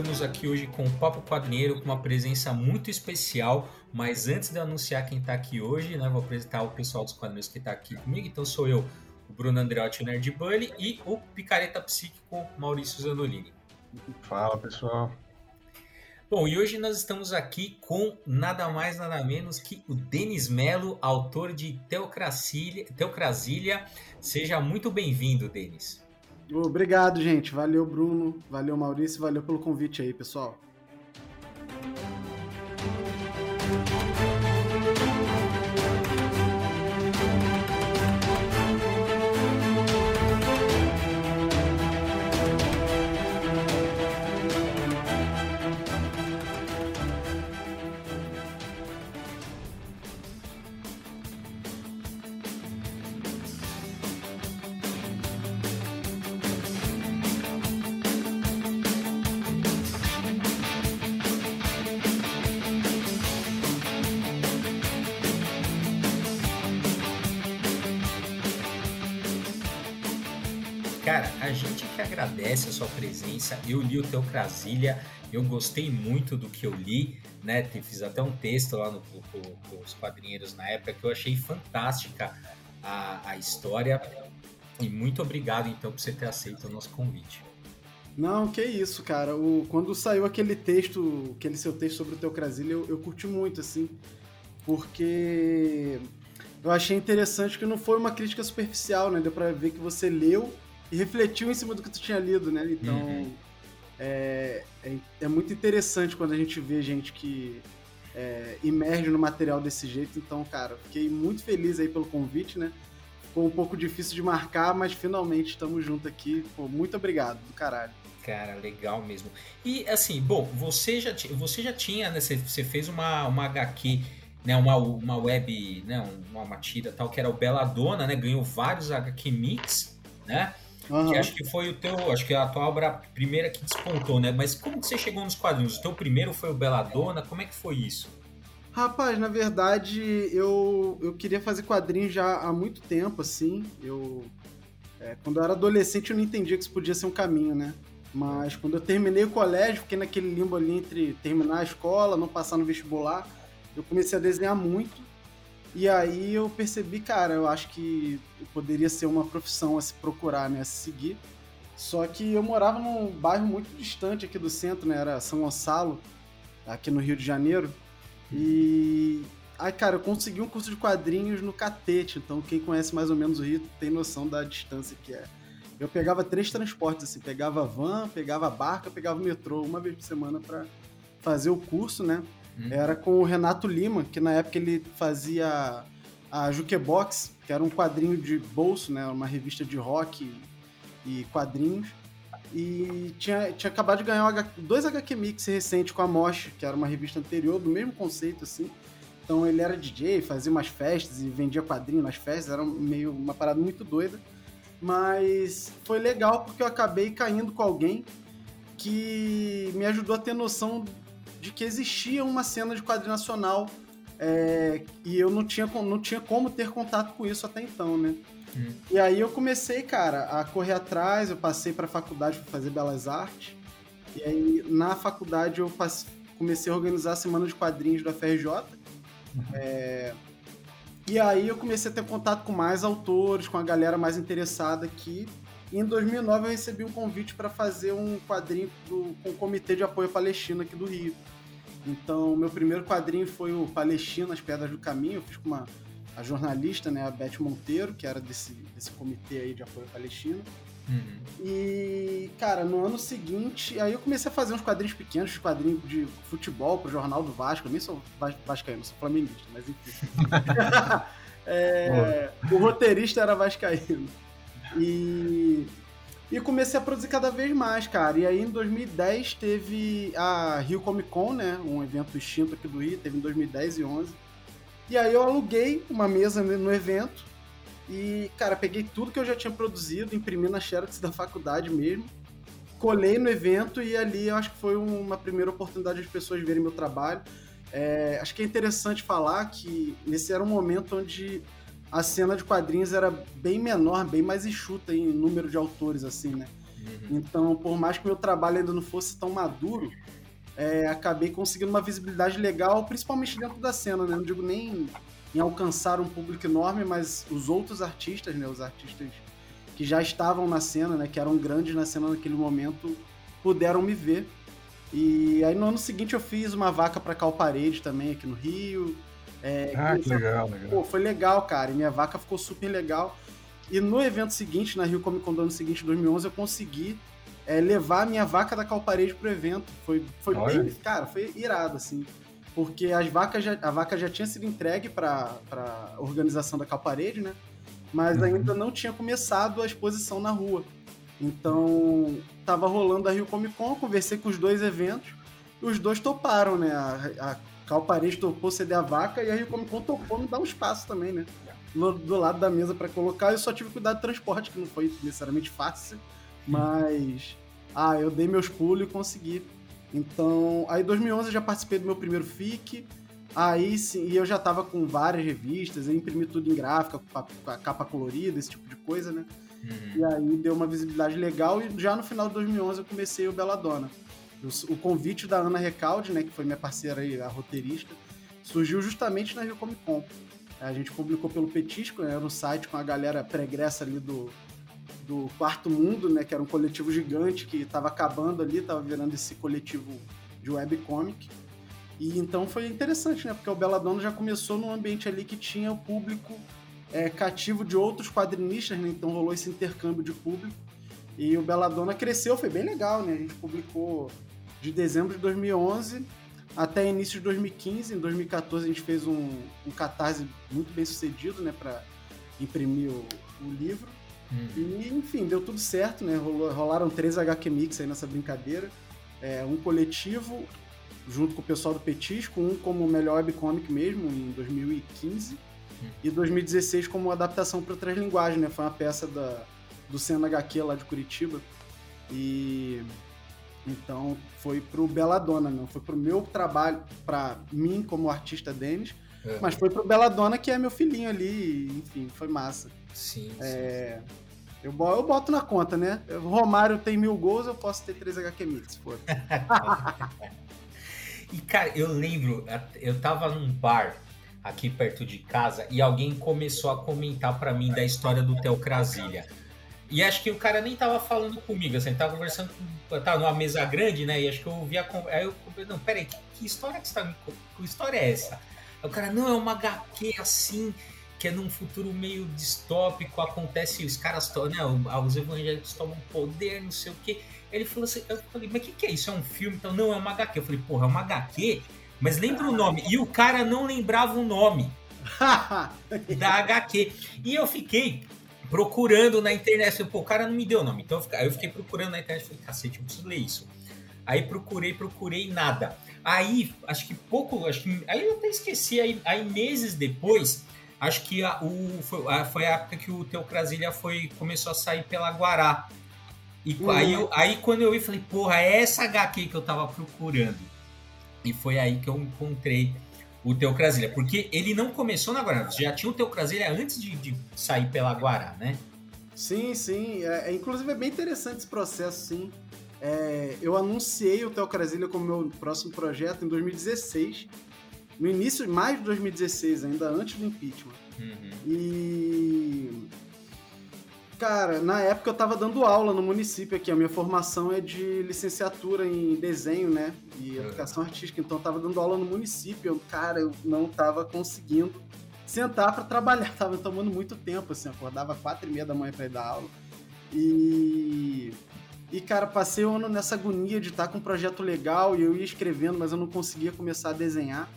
estamos aqui hoje com o Papo Quadrinheiro com uma presença muito especial. Mas antes de anunciar quem está aqui hoje, né, vou apresentar o pessoal dos quadrinhos que está aqui comigo. Então sou eu, o Bruno Andreotti, o Nerd Bully, e o Picareta Psíquico, Maurício Zanolini. Fala, pessoal. Bom, e hoje nós estamos aqui com nada mais, nada menos que o Denis Melo, autor de Teocrasília. Teocrasília. Seja muito bem-vindo, Denis. Obrigado, gente. Valeu, Bruno. Valeu, Maurício. Valeu pelo convite aí, pessoal. Agradece a sua presença. Eu li o teu Crasília, eu gostei muito do que eu li, né? Fiz até um texto lá no, com os quadrinheiros na época que eu achei fantástica a, a história. E muito obrigado, então, por você ter aceito o nosso convite. Não, que isso, cara. O, quando saiu aquele texto, aquele seu texto sobre o teu Crasília, eu, eu curti muito, assim, porque eu achei interessante que não foi uma crítica superficial, né? Deu pra ver que você leu e refletiu em cima do que tu tinha lido, né? Então uhum. é, é, é, muito interessante quando a gente vê gente que é, emerge no material desse jeito. Então, cara, fiquei muito feliz aí pelo convite, né? Ficou um pouco difícil de marcar, mas finalmente estamos juntos aqui. Pô, muito obrigado, do caralho. Cara, legal mesmo. E assim, bom, você já, você já tinha, né? Você, você fez uma, uma HQ, né? Uma, uma web, né? Uma, uma tira tal, que era o Belladonna, né? Ganhou vários HQ Mix, né? Uhum. Que acho que foi o teu, acho que a tua obra primeira que despontou, né? Mas como que você chegou nos quadrinhos? O teu primeiro foi o Belladonna? Como é que foi isso? Rapaz, na verdade, eu, eu queria fazer quadrinhos já há muito tempo, assim. Eu. É, quando eu era adolescente, eu não entendia que isso podia ser um caminho, né? Mas quando eu terminei o colégio, fiquei naquele limbo ali entre terminar a escola, não passar no vestibular, eu comecei a desenhar muito. E aí eu percebi, cara, eu acho que poderia ser uma profissão a se procurar, né, a se seguir. Só que eu morava num bairro muito distante aqui do centro, né, era São Gonçalo, aqui no Rio de Janeiro. E aí, cara, eu consegui um curso de quadrinhos no Catete, então quem conhece mais ou menos o Rio tem noção da distância que é. Eu pegava três transportes, assim, pegava van, pegava barca, pegava metrô uma vez por semana para fazer o curso, né? Uhum. Era com o Renato Lima, que na época ele fazia a Jukebox, que era um quadrinho de bolso, né? Uma revista de rock e quadrinhos. E tinha, tinha acabado de ganhar dois HQ Mix recentes com a Mosh, que era uma revista anterior, do mesmo conceito, assim. Então ele era DJ, fazia umas festas e vendia quadrinhos nas festas, era meio uma parada muito doida. Mas foi legal porque eu acabei caindo com alguém que me ajudou a ter noção de que existia uma cena de quadrinho nacional é, e eu não tinha, não tinha como ter contato com isso até então, né? Hum. E aí eu comecei, cara, a correr atrás, eu passei para a faculdade para fazer Belas Artes, e aí na faculdade eu passei, comecei a organizar a Semana de Quadrinhos da FRJ, uhum. é, e aí eu comecei a ter contato com mais autores, com a galera mais interessada aqui, e em 2009 eu recebi um convite para fazer um quadrinho do, com o Comitê de Apoio Palestino aqui do Rio. Então, meu primeiro quadrinho foi o Palestina, As Pedras do Caminho. Eu fiz com uma, a jornalista, né, a Beth Monteiro, que era desse, desse comitê aí de apoio palestino. Uhum. E, cara, no ano seguinte, aí eu comecei a fazer uns quadrinhos pequenos, quadrinhos de futebol pro Jornal do Vasco. Eu nem sou vascaíno, sou flamenguista, mas enfim. é, o roteirista era vascaíno. E e comecei a produzir cada vez mais, cara. E aí em 2010 teve a Rio Comic Con, né? Um evento extinto aqui do Rio, teve em 2010 e 11. E aí eu aluguei uma mesa no evento e, cara, peguei tudo que eu já tinha produzido, imprimi na Xerox da faculdade mesmo, colei no evento e ali eu acho que foi uma primeira oportunidade de pessoas verem meu trabalho. É, acho que é interessante falar que esse era um momento onde a cena de quadrinhos era bem menor, bem mais enxuta em número de autores, assim, né? Uhum. Então, por mais que meu trabalho ainda não fosse tão maduro, é, acabei conseguindo uma visibilidade legal, principalmente dentro da cena, né? Não digo nem em alcançar um público enorme, mas os outros artistas, né? Os artistas que já estavam na cena, né? Que eram grandes na cena naquele momento, puderam me ver. E aí no ano seguinte eu fiz uma vaca para Cal Parede também aqui no Rio. É, ah, que legal, legal. Pô, foi legal, cara. E minha vaca ficou super legal. E no evento seguinte, na Rio Comic Con do ano seguinte, 2011, eu consegui é, levar a minha vaca da Calparede pro evento. Foi, foi bem, cara, foi irado, assim. Porque as vacas já, a vaca já tinha sido entregue para a organização da Calparede, né? Mas uhum. ainda não tinha começado a exposição na rua. Então, tava rolando a Rio Comic Con, conversei com os dois eventos, e os dois toparam, né? A, a Calparede topou ceder a vaca e a Rio Comic Con topou me dar um espaço também, né? Do, do lado da mesa para colocar, eu só tive que cuidar do transporte, que não foi necessariamente fácil, mas ah, eu dei meus pulos e consegui. Então, aí em 2011 eu já participei do meu primeiro FIC, aí sim, e eu já tava com várias revistas, eu imprimi tudo em gráfica, com a, com a capa colorida, esse tipo de coisa, né? Uhum. E aí deu uma visibilidade legal e já no final de 2011 eu comecei o Belladonna. O, convite da Ana Recalde, né, que foi minha parceira aí, a roteirista, surgiu justamente na Rio Comic Con. A gente publicou pelo Petisco, né, no site com a galera pregressa ali do, do Quarto Mundo, né, que era um coletivo gigante que estava acabando ali, estava virando esse coletivo de webcomic. E então foi interessante, né, porque o Belladonna já começou num ambiente ali que tinha o público é, cativo de outros quadrinistas, né, então rolou esse intercâmbio de público. E o Belladonna cresceu, foi bem legal, né, a gente publicou de dezembro de 2011 até início de 2015. Em 2014 a gente fez um, um catarse muito bem sucedido, né, para imprimir o, o livro. Hum. E, enfim, deu tudo certo, né? Rolaram três HQ Mix aí nessa brincadeira. É, um coletivo, junto com o pessoal do Petisco, um como melhor webcomic mesmo, em 2015, hum. e 2016 como adaptação para outras linguagens, né? Foi uma peça da, do Cena HQ lá de Curitiba. E então foi pro Belladonna, não foi pro meu trabalho, para mim como artista Denis, é. mas foi pro Belladonna que é meu filhinho ali, enfim, foi massa. Sim. É, sim. Eu, eu boto na conta, né? O Romário tem mil gols, eu posso ter três HQ Mix, for. e, cara, eu lembro, eu tava num bar aqui perto de casa e alguém começou a comentar para mim da história do Teocrasilha. E acho que o cara nem tava falando comigo, assim, tava conversando com. Tava numa mesa grande, né? E acho que eu ouvi a. Aí eu. Não, peraí, que, que história que você tá me. Que história é essa? Aí o cara, não, é uma HQ assim que é num futuro meio distópico, acontece, os caras, né, os evangélicos tomam poder, não sei o quê. Ele falou assim, eu falei, mas o que, que é isso? É um filme? Então, não, é uma HQ. Eu falei, porra, é uma HQ? Mas lembra o nome. E o cara não lembrava o nome da HQ. E eu fiquei procurando na internet. Falei, Pô, o cara não me deu nome. Então eu fiquei, eu fiquei procurando na internet. Falei, cacete, eu preciso ler isso. Aí procurei, procurei, nada. Aí, acho que pouco, acho que. Aí eu até esqueci. Aí, aí meses depois, Acho que a, o, foi, a, foi a época que o Teocrasilha foi, começou a sair pela Guará. E uhum. aí, eu, aí quando eu vi, falei, porra, é essa HQ que eu tava procurando. E foi aí que eu encontrei o Teocrasilha. Porque ele não começou na Guará, já tinha o Teocrasilha antes de, de sair pela Guará, né? Sim, sim. É, é, inclusive é bem interessante esse processo, sim. É, eu anunciei o Teocrasilha como meu próximo projeto em 2016 no início, mais de 2016, ainda antes do impeachment. Uhum. E. Cara, na época eu tava dando aula no município aqui. A minha formação é de licenciatura em desenho, né? E uhum. educação artística. Então eu tava dando aula no município. Eu, cara, eu não tava conseguindo sentar para trabalhar. Tava tomando muito tempo, assim. acordava quatro e meia da manhã pra ir dar aula. E. E, cara, passei o ano nessa agonia de estar com um projeto legal e eu ia escrevendo, mas eu não conseguia começar a desenhar.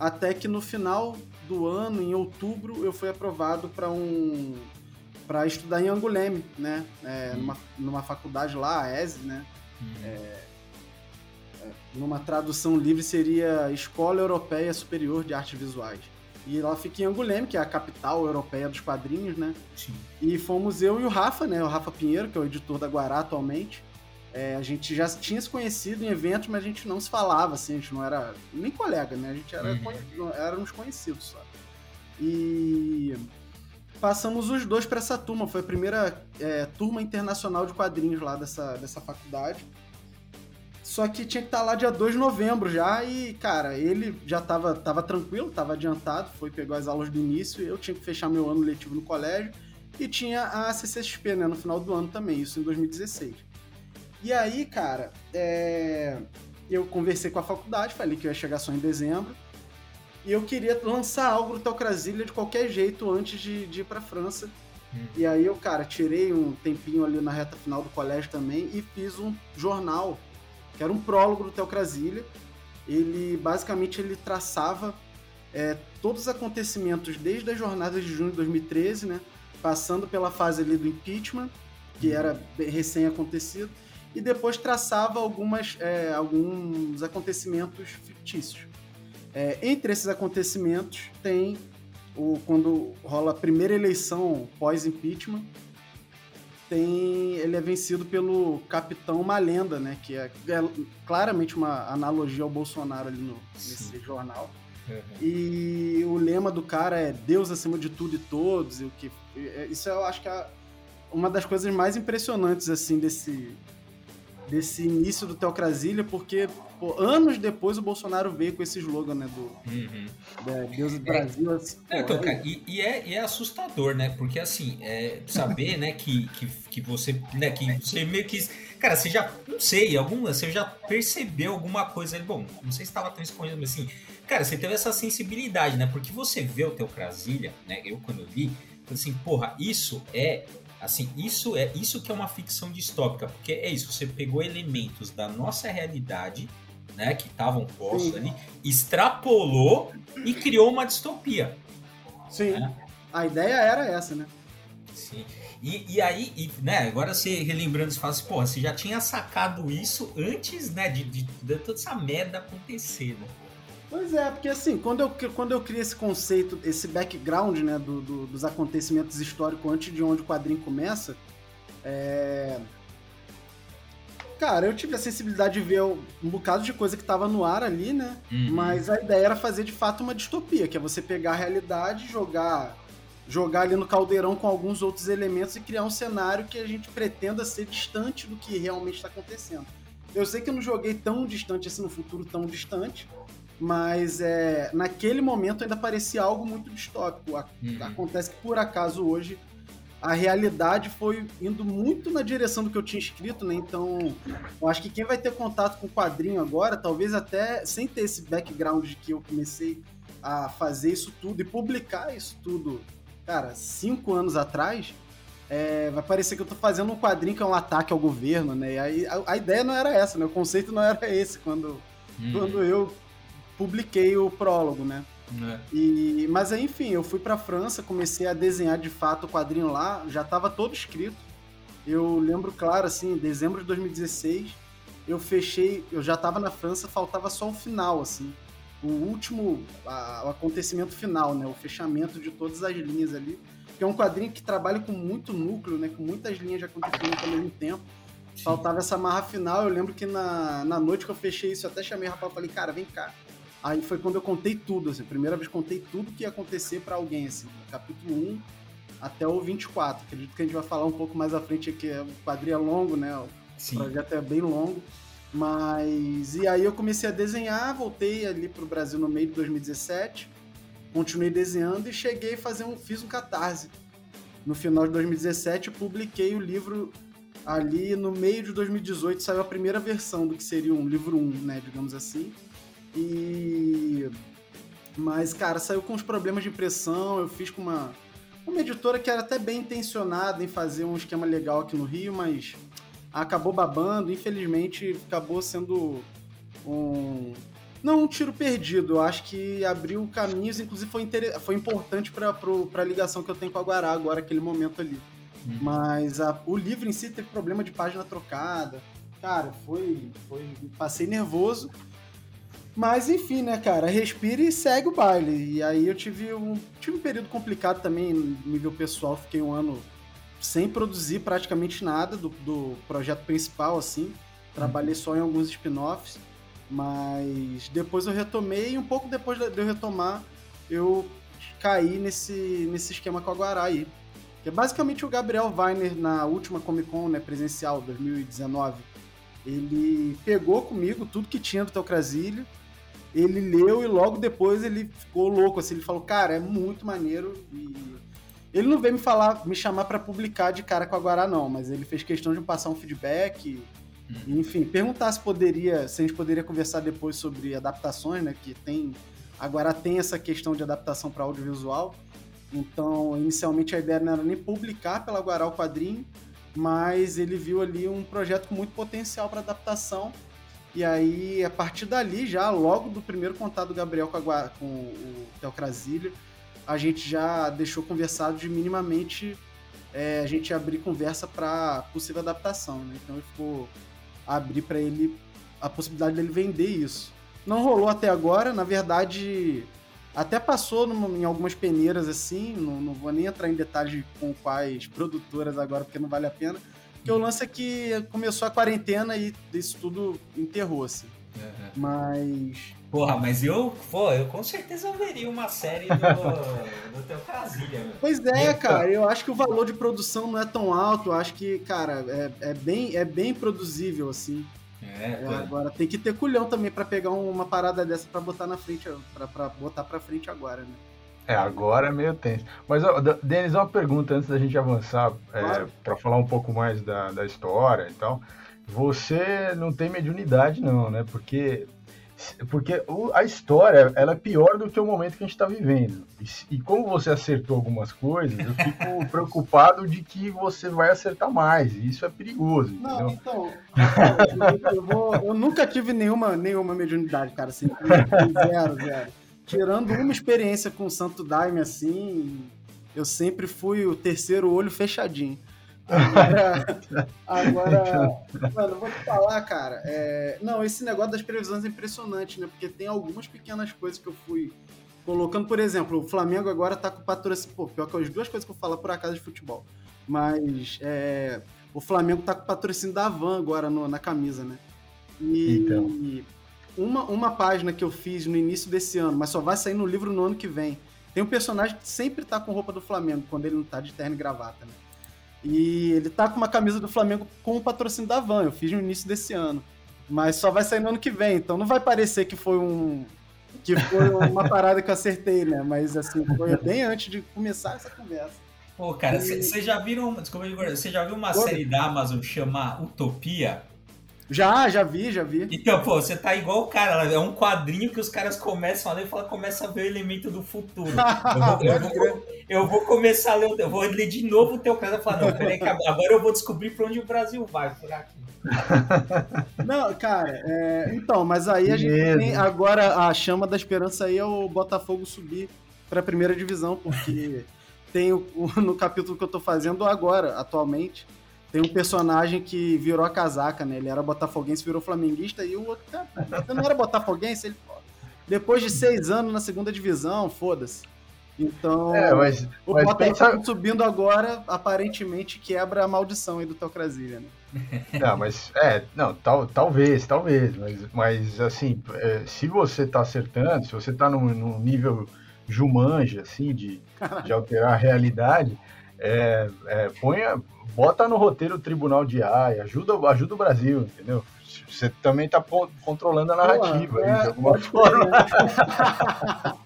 Até que no final do ano, em outubro, eu fui aprovado para um para estudar em Anguleme, né? É, numa, numa faculdade lá, a ESE, né? Hum. É, é, numa tradução livre seria Escola Europeia Superior de Artes Visuais. E ela fica em Anguleme, que é a capital europeia dos quadrinhos, né? Sim. E fomos eu e o Rafa, né? O Rafa Pinheiro, que é o editor da Guará atualmente. É, a gente já tinha se conhecido em eventos, mas a gente não se falava, assim, a gente não era nem colega, né? A gente era uhum. éramos conhecidos só. E passamos os dois para essa turma. Foi a primeira é, turma internacional de quadrinhos lá dessa, dessa faculdade. Só que tinha que estar tá lá dia 2 de novembro já e, cara, ele já tava, tava tranquilo, tava adiantado, foi pegou as aulas do início, eu tinha que fechar meu ano letivo no colégio e tinha a CCXP, né, no final do ano também, isso em 2016. E aí, cara, é... eu conversei com a faculdade, falei que eu ia chegar só em dezembro, e eu queria lançar algo do Teocrasilha de qualquer jeito antes de, de ir pra França. Hum. E aí eu, cara, tirei um tempinho ali na reta final do colégio também e fiz um jornal, que era um prólogo do Teocrasilha. Ele, basicamente, ele traçava é, todos os acontecimentos desde a jornada de junho de 2013, né? Passando pela fase ali do impeachment, que hum. era recém-acontecido, e depois traçava algumas, é, alguns acontecimentos fictícios. É, entre esses acontecimentos tem o, quando rola a primeira eleição pós-impeachment, tem ele é vencido pelo Capitão Malenda, né? Que é, é claramente uma analogia ao Bolsonaro ali no, nesse jornal. Uhum. E o lema do cara é Deus acima de tudo e todos. E o que, isso eu acho que é uma das coisas mais impressionantes assim desse, desse início do Teocrasília, porque pô, anos depois o Bolsonaro veio com esse slogan, né, do uhum. é, Deus do Brasil. Assim, é, então, cara, e, e, é, e é assustador, né, porque assim, é, saber, né, que, que, que você, né, que você meio que, cara, você já, não sei, alguma, você já percebeu alguma coisa, bom, não sei se estava tão escondido, mas assim, cara, você teve essa sensibilidade, né, porque você vê o Teocrasília, né, eu quando eu li, assim, porra, isso é Assim, isso é isso que é uma ficção distópica, porque é isso, você pegou elementos da nossa realidade, né, que estavam postos ali, extrapolou e criou uma distopia. Sim. Né? A ideia era essa, né? Sim. E, e aí, e, né, agora você relembrando, você fala assim, porra, você já tinha sacado isso antes, né, de, de, de toda essa merda acontecer, né? Pois é, porque assim, quando eu, quando eu criei esse conceito, esse background, né, do, do, dos acontecimentos históricos antes de onde o quadrinho começa, é... Cara, eu tive a sensibilidade de ver um bocado de coisa que tava no ar ali, né? Uhum. Mas a ideia era fazer de fato uma distopia, que é você pegar a realidade, jogar jogar ali no caldeirão com alguns outros elementos e criar um cenário que a gente pretenda ser distante do que realmente está acontecendo. Eu sei que eu não joguei tão distante assim no futuro tão distante, mas é, naquele momento ainda parecia algo muito distópico. Uhum. Acontece que, por acaso, hoje a realidade foi indo muito na direção do que eu tinha escrito, né? Então, eu acho que quem vai ter contato com o quadrinho agora, talvez até sem ter esse background de que eu comecei a fazer isso tudo e publicar isso tudo, cara, cinco anos atrás, é, vai parecer que eu tô fazendo um quadrinho que é um ataque ao governo, né? E aí, a, a ideia não era essa, né? O conceito não era esse quando, uhum. quando eu publiquei o prólogo, né? É. E, mas aí, enfim, eu fui para França, comecei a desenhar de fato o quadrinho lá, já estava todo escrito. Eu lembro, claro, assim, em dezembro de 2016, eu fechei, eu já estava na França, faltava só o final, assim, o último, a, o acontecimento final, né, o fechamento de todas as linhas ali, que é um quadrinho que trabalha com muito núcleo, né, com muitas linhas de acontecimento ao mesmo tempo. Sim. Faltava essa marra final, eu lembro que na, na noite que eu fechei isso, eu até chamei o rapaz e falei, cara, vem cá, Aí foi quando eu contei tudo, assim, primeira vez contei tudo que ia acontecer para alguém, assim, capítulo 1 até o 24. Acredito que a gente vai falar um pouco mais à frente aqui, o quadrinho é longo, né? O Sim. projeto é bem longo. Mas. E aí eu comecei a desenhar, voltei ali pro Brasil no meio de 2017, continuei desenhando e cheguei a fazer um. fiz um catarse. No final de 2017, publiquei o livro ali no meio de 2018, saiu a primeira versão do que seria um livro 1, né, digamos assim. E. Mas, cara, saiu com uns problemas de impressão. Eu fiz com uma, uma editora que era até bem intencionada em fazer um esquema legal aqui no Rio, mas acabou babando. Infelizmente, acabou sendo um. Não um tiro perdido, eu acho que abriu caminhos, inclusive foi, inter... foi importante para a ligação que eu tenho com a Guará agora, aquele momento ali. Uhum. Mas a... o livro em si teve problema de página trocada. Cara, foi. foi... Passei nervoso. Mas enfim, né, cara, respire e segue o baile. E aí eu tive um, tive um período complicado também, no nível pessoal, fiquei um ano sem produzir praticamente nada do, do projeto principal, assim. Trabalhei só em alguns spin-offs, mas depois eu retomei e um pouco depois de eu retomar, eu cair nesse, nesse esquema com a Guará aí. Que é basicamente o Gabriel Weiner, na última Comic Con né, presencial, 2019, ele pegou comigo tudo que tinha do Teocrasílio, ele leu e logo depois ele ficou louco, assim, ele falou, cara, é muito maneiro e... Ele não veio me falar, me chamar para publicar de cara com a Guará, não, mas ele fez questão de me passar um feedback, uhum. enfim, perguntar se poderia, se a gente poderia conversar depois sobre adaptações, né? Que tem. Agora tem essa questão de adaptação para audiovisual. Então, inicialmente a ideia não era nem publicar pela Guará o quadrinho, mas ele viu ali um projeto com muito potencial para adaptação. E aí, a partir dali, já logo do primeiro contato do Gabriel com, a, com o Teocrasílio, a gente já deixou conversado de minimamente é, a gente abrir conversa para possível adaptação. Né? Então, ele ficou abrir para ele a possibilidade dele vender isso. Não rolou até agora, na verdade, até passou em algumas peneiras assim, não, não, vou nem entrar em detalhes com quais produtoras agora, porque não vale a pena. Porque o lance é que começou a quarentena e isso tudo enterrou, assim. Uhum. Mas. Porra, mas eu, pô, eu com certeza veria uma série do, do teu Casilha, meu. Pois é, cara, eu acho que o valor de produção não é tão alto, eu acho que, cara, é, é, bem, é bem produzível, assim. É, é, agora tem que ter culhão também para pegar uma parada dessa para botar na frente, para botar para frente agora, né? É, agora é meio tenso. Mas, ó, Denis, uma pergunta antes da gente avançar, é, para falar um pouco mais da, da história e tal. Você não tem mediunidade, não, né? Porque porque a história ela é pior do que o momento que a gente está vivendo. E, e, como você acertou algumas coisas, eu fico preocupado de que você vai acertar mais. E isso é perigoso. Não, então. Eu, vou, eu, nunca tive nenhuma, nenhuma mediunidade, cara. Assim, zero, zero. Tirando uma experiência com o Santo Daime, assim, eu sempre fui o terceiro olho fechadinho. Agora, agora mano, vou te falar, cara. É... Não, esse negócio das previsões é impressionante, né? Porque tem algumas pequenas coisas que eu fui colocando. Por exemplo, o Flamengo agora tá com patrocínio. Pô, pior que as duas coisas que eu falo por acaso de futebol. Mas é... o Flamengo tá com patrocínio da Van agora no, na camisa, né? E, então. e uma, uma página que eu fiz no início desse ano, mas só vai sair no livro no ano que vem. Tem um personagem que sempre tá com roupa do Flamengo quando ele não tá de terno e gravata, né? E ele tá com uma camisa do Flamengo com o patrocínio da Van. Eu fiz no início desse ano. Mas só vai sair no ano que vem. Então não vai parecer que foi um. Que foi uma parada que eu acertei, né? Mas assim, foi bem antes de começar essa conversa. Pô, cara, vocês e... já viram. Desculpa, você já viu uma Pô, série da Amazon chamada Utopia? Já, já vi, já vi. Então, pô, você tá igual o cara, é um quadrinho que os caras começam a ler e fala, começa a ver o elemento do futuro. Eu vou, eu vou, eu vou começar a ler, eu vou ler de novo o teu caso e falar, não, peraí, agora eu vou descobrir pra onde o Brasil vai, por aqui. Não, cara, é, então, mas aí a gente tem agora a chama da esperança aí é o Botafogo subir pra primeira divisão, porque tem o, no capítulo que eu tô fazendo agora, atualmente, tem um personagem que virou a casaca, né? Ele era botafoguense, virou flamenguista, e o outro, cara, não era botafoguense? Ele, depois de seis anos na segunda divisão, foda-se. Então, é, mas, o mas Botafogo pensa... subindo agora, aparentemente quebra a maldição aí do Teocrasilha, né? Não, mas, é, não, tal, talvez, talvez, mas, mas assim, é, se você tá acertando, se você tá num, num nível Jumanja, assim, de, de alterar a realidade, é, é, ponha, bota no roteiro o Tribunal de AI, ajuda, ajuda o Brasil, entendeu? Você também está controlando a narrativa Pô, é, de alguma forma.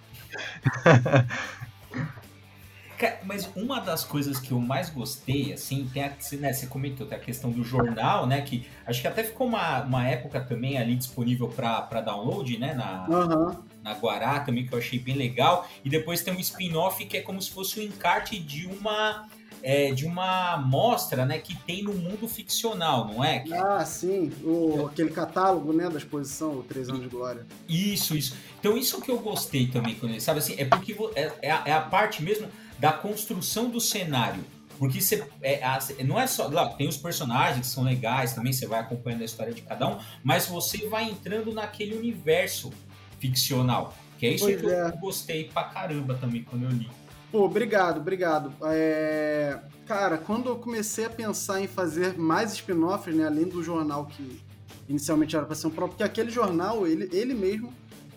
Mas uma das coisas que eu mais gostei, assim, tem a, né, você comentou, tem a questão do jornal, né? Que acho que até ficou uma, uma época também ali disponível para download, né? Na, uhum. Na Guará também, que eu achei bem legal. E depois tem um spin-off que é como se fosse o um encarte de uma é, de uma mostra né, que tem no mundo ficcional, não é? Ah, sim. O, aquele catálogo né, da exposição, o Três Anos de Glória. Isso, isso. Então, isso que eu gostei também, quando sabe assim, é porque é, é, a, é a parte mesmo da construção do cenário. Porque você, é, não é só. Lá, tem os personagens que são legais também, você vai acompanhando a história de cada um, mas você vai entrando naquele universo ficcional. Que é isso pois que é. eu gostei pra caramba também quando eu li. Pô, obrigado, obrigado. É... Cara, quando eu comecei a pensar em fazer mais spin-offs, né, além do jornal que inicialmente era para ser um próprio, porque aquele jornal, ele, ele mesmo,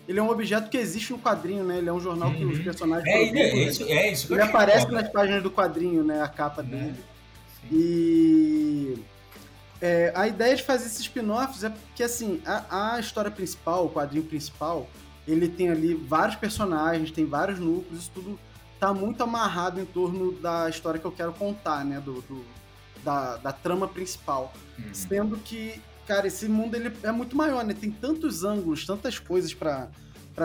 ele é um objeto que existe no quadrinho, né? Ele é um jornal que os uhum. personagens. É, produzem, é, isso, é isso. Ele aparece nas páginas do quadrinho, né? A capa é, dele. E é, a ideia de fazer esses spin-offs é que, assim, a, a, história principal, o quadrinho principal, ele tem ali vários personagens, tem vários núcleos, isso tudo tá muito amarrado em torno da história que eu quero contar, né? Do, do da, da, trama principal. Uhum. Sendo que, cara, esse mundo ele é muito maior, né? Tem tantos ângulos, tantas coisas para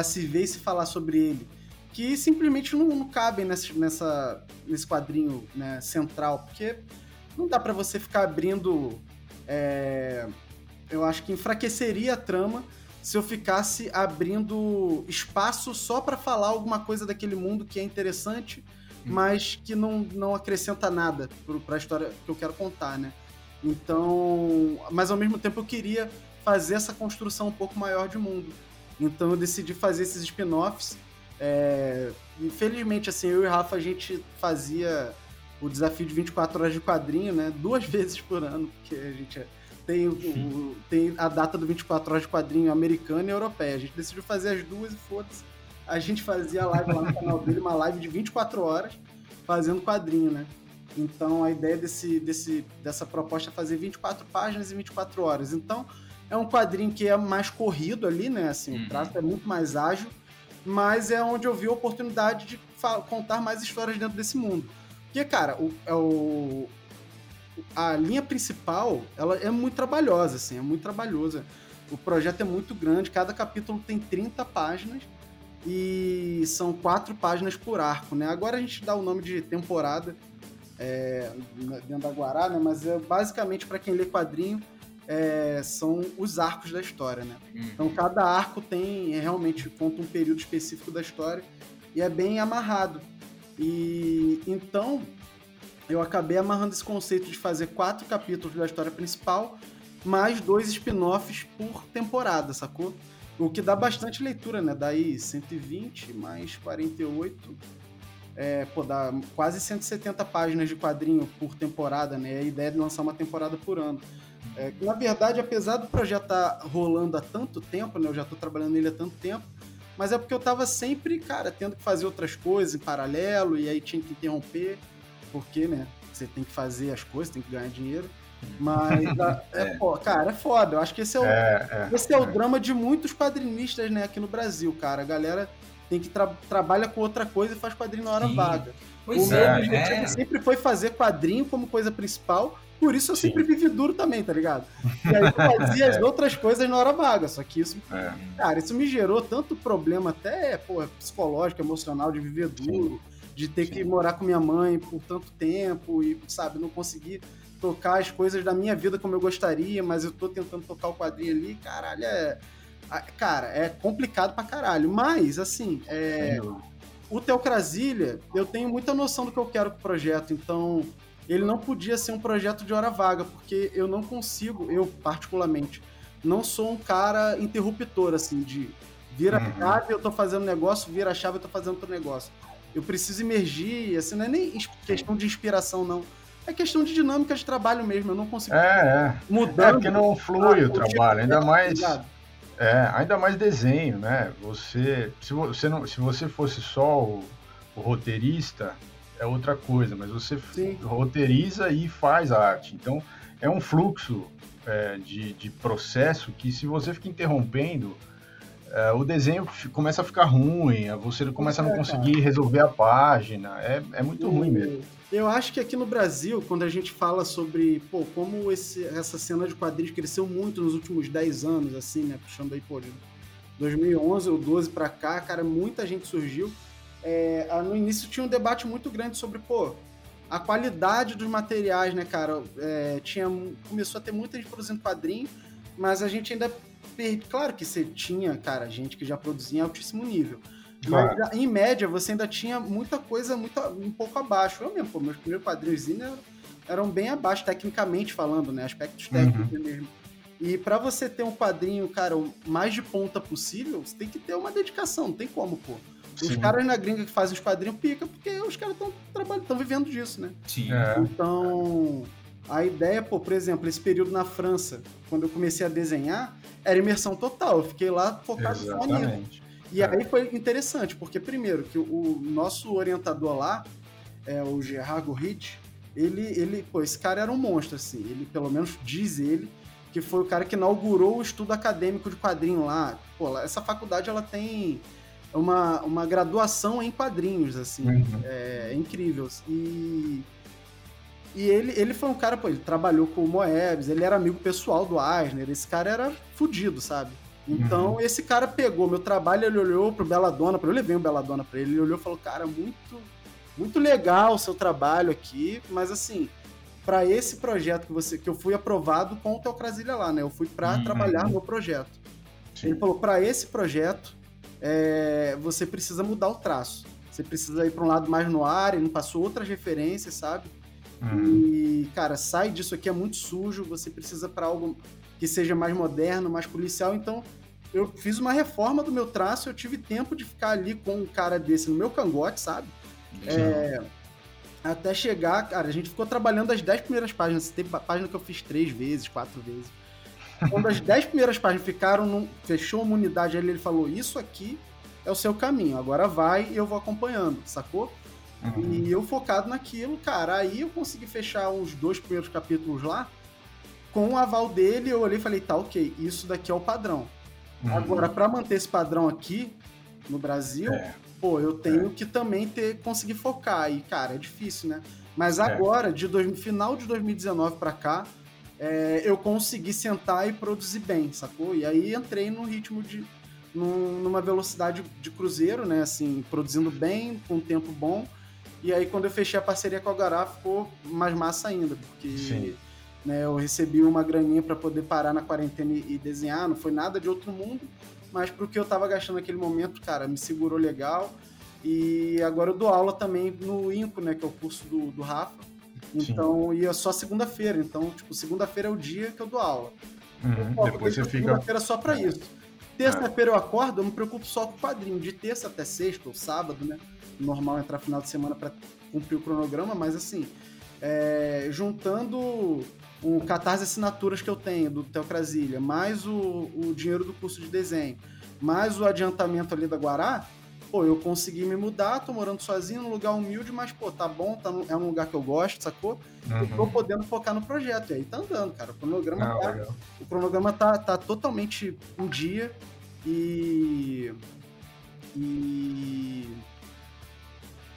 se ver e se falar sobre ele, que simplesmente não, não cabem nessa, nessa, nesse quadrinho né, central, porque não dá para você ficar abrindo é, eu acho que enfraqueceria a trama se eu ficasse abrindo espaço só para falar alguma coisa daquele mundo que é interessante, hum. mas que não, não acrescenta nada para a história que eu quero contar, né? Então, mas ao mesmo tempo eu queria fazer essa construção um pouco maior de mundo. Então eu decidi fazer esses spin-offs. É, infelizmente, assim, eu e o Rafa a gente fazia o desafio de 24 horas de quadrinho, né? Duas vezes por ano, porque a gente tem, o, tem a data do 24 horas de quadrinho americana e europeia. A gente decidiu fazer as duas e foda-se. A gente fazia a live lá no canal dele, uma live de 24 horas, fazendo quadrinho, né? Então a ideia desse, desse, dessa proposta é fazer 24 páginas e 24 horas. Então é um quadrinho que é mais corrido ali, né? Assim, uhum. o traço é muito mais ágil, mas é onde eu vi a oportunidade de contar mais histórias dentro desse mundo. Porque, cara, o, é o, a linha principal, ela é muito trabalhosa, assim, é muito trabalhosa. O projeto é muito grande, cada capítulo tem 30 páginas e são quatro páginas por arco, né? Agora a gente dá o nome de temporada é, dentro da Guará, né? Mas é basicamente para quem lê quadrinho é, são os arcos da história, né? Uhum. Então cada arco tem é, realmente conta um período específico da história e é bem amarrado. E então eu acabei amarrando esse conceito de fazer quatro capítulos da história principal, mais dois spin-offs por temporada, sacou? O que dá bastante leitura, né? Daí 120 mais 48. É, pô, dá quase 170 páginas de quadrinho por temporada, né? A ideia é de lançar uma temporada por ano. É, na verdade, apesar do projeto estar tá rolando há tanto tempo, né? Eu já estou trabalhando nele há tanto tempo, mas é porque eu tava sempre, cara, tendo que fazer outras coisas em paralelo e aí tinha que interromper, porque, né, você tem que fazer as coisas, tem que ganhar dinheiro. Mas, é, é. Pô, cara, é foda. Eu acho que esse é o, é, é esse é o é. drama de muitos quadrinistas, né, aqui no Brasil, cara. A galera tem que tra trabalha com outra coisa e faz quadrinho na hora Sim. vaga. Pois o meu objetivo sempre foi fazer quadrinho como coisa principal por isso eu sempre vivi duro também, tá ligado? E aí eu fazia as outras coisas na hora vaga. Só que isso, é. cara, isso me gerou tanto problema, até pô, psicológico, emocional, de viver duro, Sim. de ter Sim. que morar com minha mãe por tanto tempo e, sabe, não conseguir tocar as coisas da minha vida como eu gostaria, mas eu tô tentando tocar o quadrinho ali, caralho, é. Cara, é complicado pra caralho. Mas, assim, é. O Teocrasilha, eu tenho muita noção do que eu quero com o projeto, então ele não podia ser um projeto de hora vaga, porque eu não consigo, eu particularmente, não sou um cara interruptor, assim, de vira uhum. a chave, eu tô fazendo negócio, vira chave, eu tô fazendo outro negócio. Eu preciso emergir, assim, não é nem questão de inspiração, não. É questão de dinâmica de trabalho mesmo, eu não consigo é, é. mudar. É porque não flui o trabalho, ainda mais... É, ainda mais desenho, né? Você, se você, não, se você fosse só o, o roteirista, é outra coisa, mas você Sim. roteiriza e faz a arte. Então, é um fluxo é, de, de processo que, se você fica interrompendo, é, o desenho começa a ficar ruim, você começa a não é, conseguir resolver a página. É, é muito ruim mesmo. Eu acho que aqui no Brasil, quando a gente fala sobre pô, como esse, essa cena de quadrinhos cresceu muito nos últimos 10 anos, assim, né? Puxando aí, pô, de 2011 ou 12 para cá, cara, muita gente surgiu é, no início tinha um debate muito grande sobre, pô, a qualidade dos materiais, né, cara? É, tinha, começou a ter muita gente produzindo quadrinho, mas a gente ainda perde. Claro que você tinha, cara, gente que já produzia em altíssimo nível. Claro. Mas, em média, você ainda tinha muita coisa muito, um pouco abaixo. Eu mesmo, pô, meus primeiros quadrinhos eram, eram bem abaixo, tecnicamente falando, né? Aspectos técnicos uhum. mesmo. E para você ter um quadrinho, cara, o mais de ponta possível, você tem que ter uma dedicação, não tem como, pô. Os Sim. caras na gringa que fazem os quadrinhos pica, porque os caras estão trabalhando, estão vivendo disso, né? Sim. É. Então, a ideia, pô, por exemplo, esse período na França, quando eu comecei a desenhar, era imersão total. Eu fiquei lá focado só nisso. E é. aí foi interessante, porque primeiro, que o nosso orientador lá, é o Gerardo Rich, ele, ele, pô, esse cara era um monstro, assim. Ele, pelo menos, diz ele, que foi o cara que inaugurou o estudo acadêmico de quadrinho lá. Pô, essa faculdade, ela tem uma, uma graduação em quadrinhos, assim. Uhum. É, é, incrível. E, e ele, ele foi um cara, pô, ele trabalhou com o Moebius, ele era amigo pessoal do Eisner, esse cara era fudido, sabe? Então, uhum. esse cara pegou meu trabalho, ele olhou pro Belladonna, eu levei o Belladonna pra ele, ele olhou e falou, cara, muito muito legal o seu trabalho aqui, mas assim, para esse projeto que você que eu fui aprovado com o Teocrasilha lá, né? Eu fui para uhum. trabalhar no projeto. Sim. Ele falou: para esse projeto, é, você precisa mudar o traço. Você precisa ir para um lado mais no ar, ele não passou outras referências, sabe? Uhum. E, cara, sai disso aqui, é muito sujo, você precisa para algo que seja mais moderno, mais policial. Então, eu fiz uma reforma do meu traço, eu tive tempo de ficar ali com um cara desse no meu cangote, sabe? É, até chegar, cara, a gente ficou trabalhando as 10 primeiras páginas. Teve página que eu fiz três vezes, quatro vezes. Quando as 10 primeiras páginas ficaram, num, fechou uma unidade ali, ele falou: Isso aqui é o seu caminho, agora vai e eu vou acompanhando, sacou? Uhum. E eu focado naquilo, cara. Aí eu consegui fechar os dois primeiros capítulos lá. Com o aval dele, eu olhei e falei: Tá, ok, isso daqui é o padrão. Uhum. Agora, para manter esse padrão aqui no Brasil, é pô, eu tenho é. que também ter conseguir focar. E, cara, é difícil, né? Mas agora, de dois, final de 2019 para cá, é, eu consegui sentar e produzir bem, sacou? E aí entrei no ritmo de. Num, numa velocidade de cruzeiro, né? Assim, produzindo bem, com um tempo bom. E aí, quando eu fechei a parceria com a Gará, ficou mais massa ainda, porque né, eu recebi uma graninha para poder parar na quarentena e desenhar, não foi nada de outro mundo mas pro que eu tava gastando naquele momento, cara, me segurou legal. E agora eu dou aula também no INCO, né, que é o curso do, do Rafa. Então, Sim. e é só segunda-feira. Então, tipo, segunda-feira é o dia que eu dou aula. Uhum, eu, depois você fica. Segunda-feira só pra isso. Terça-feira eu acordo, eu me preocupo só com o quadrinho. De terça até sexta, ou sábado, né? Normal entrar final de semana para cumprir o cronograma, mas assim, é, juntando o Catarse Assinaturas que eu tenho do Teocrasilha, mais o, o dinheiro do curso de desenho, mais o adiantamento ali da Guará, pô, eu consegui me mudar, tô morando sozinho num lugar humilde, mas, pô, tá bom, tá no, é um lugar que eu gosto, sacou? Uhum. Eu tô podendo focar no projeto. E aí tá andando, cara. O cronograma, Não, tá, o cronograma tá, tá totalmente um dia e. E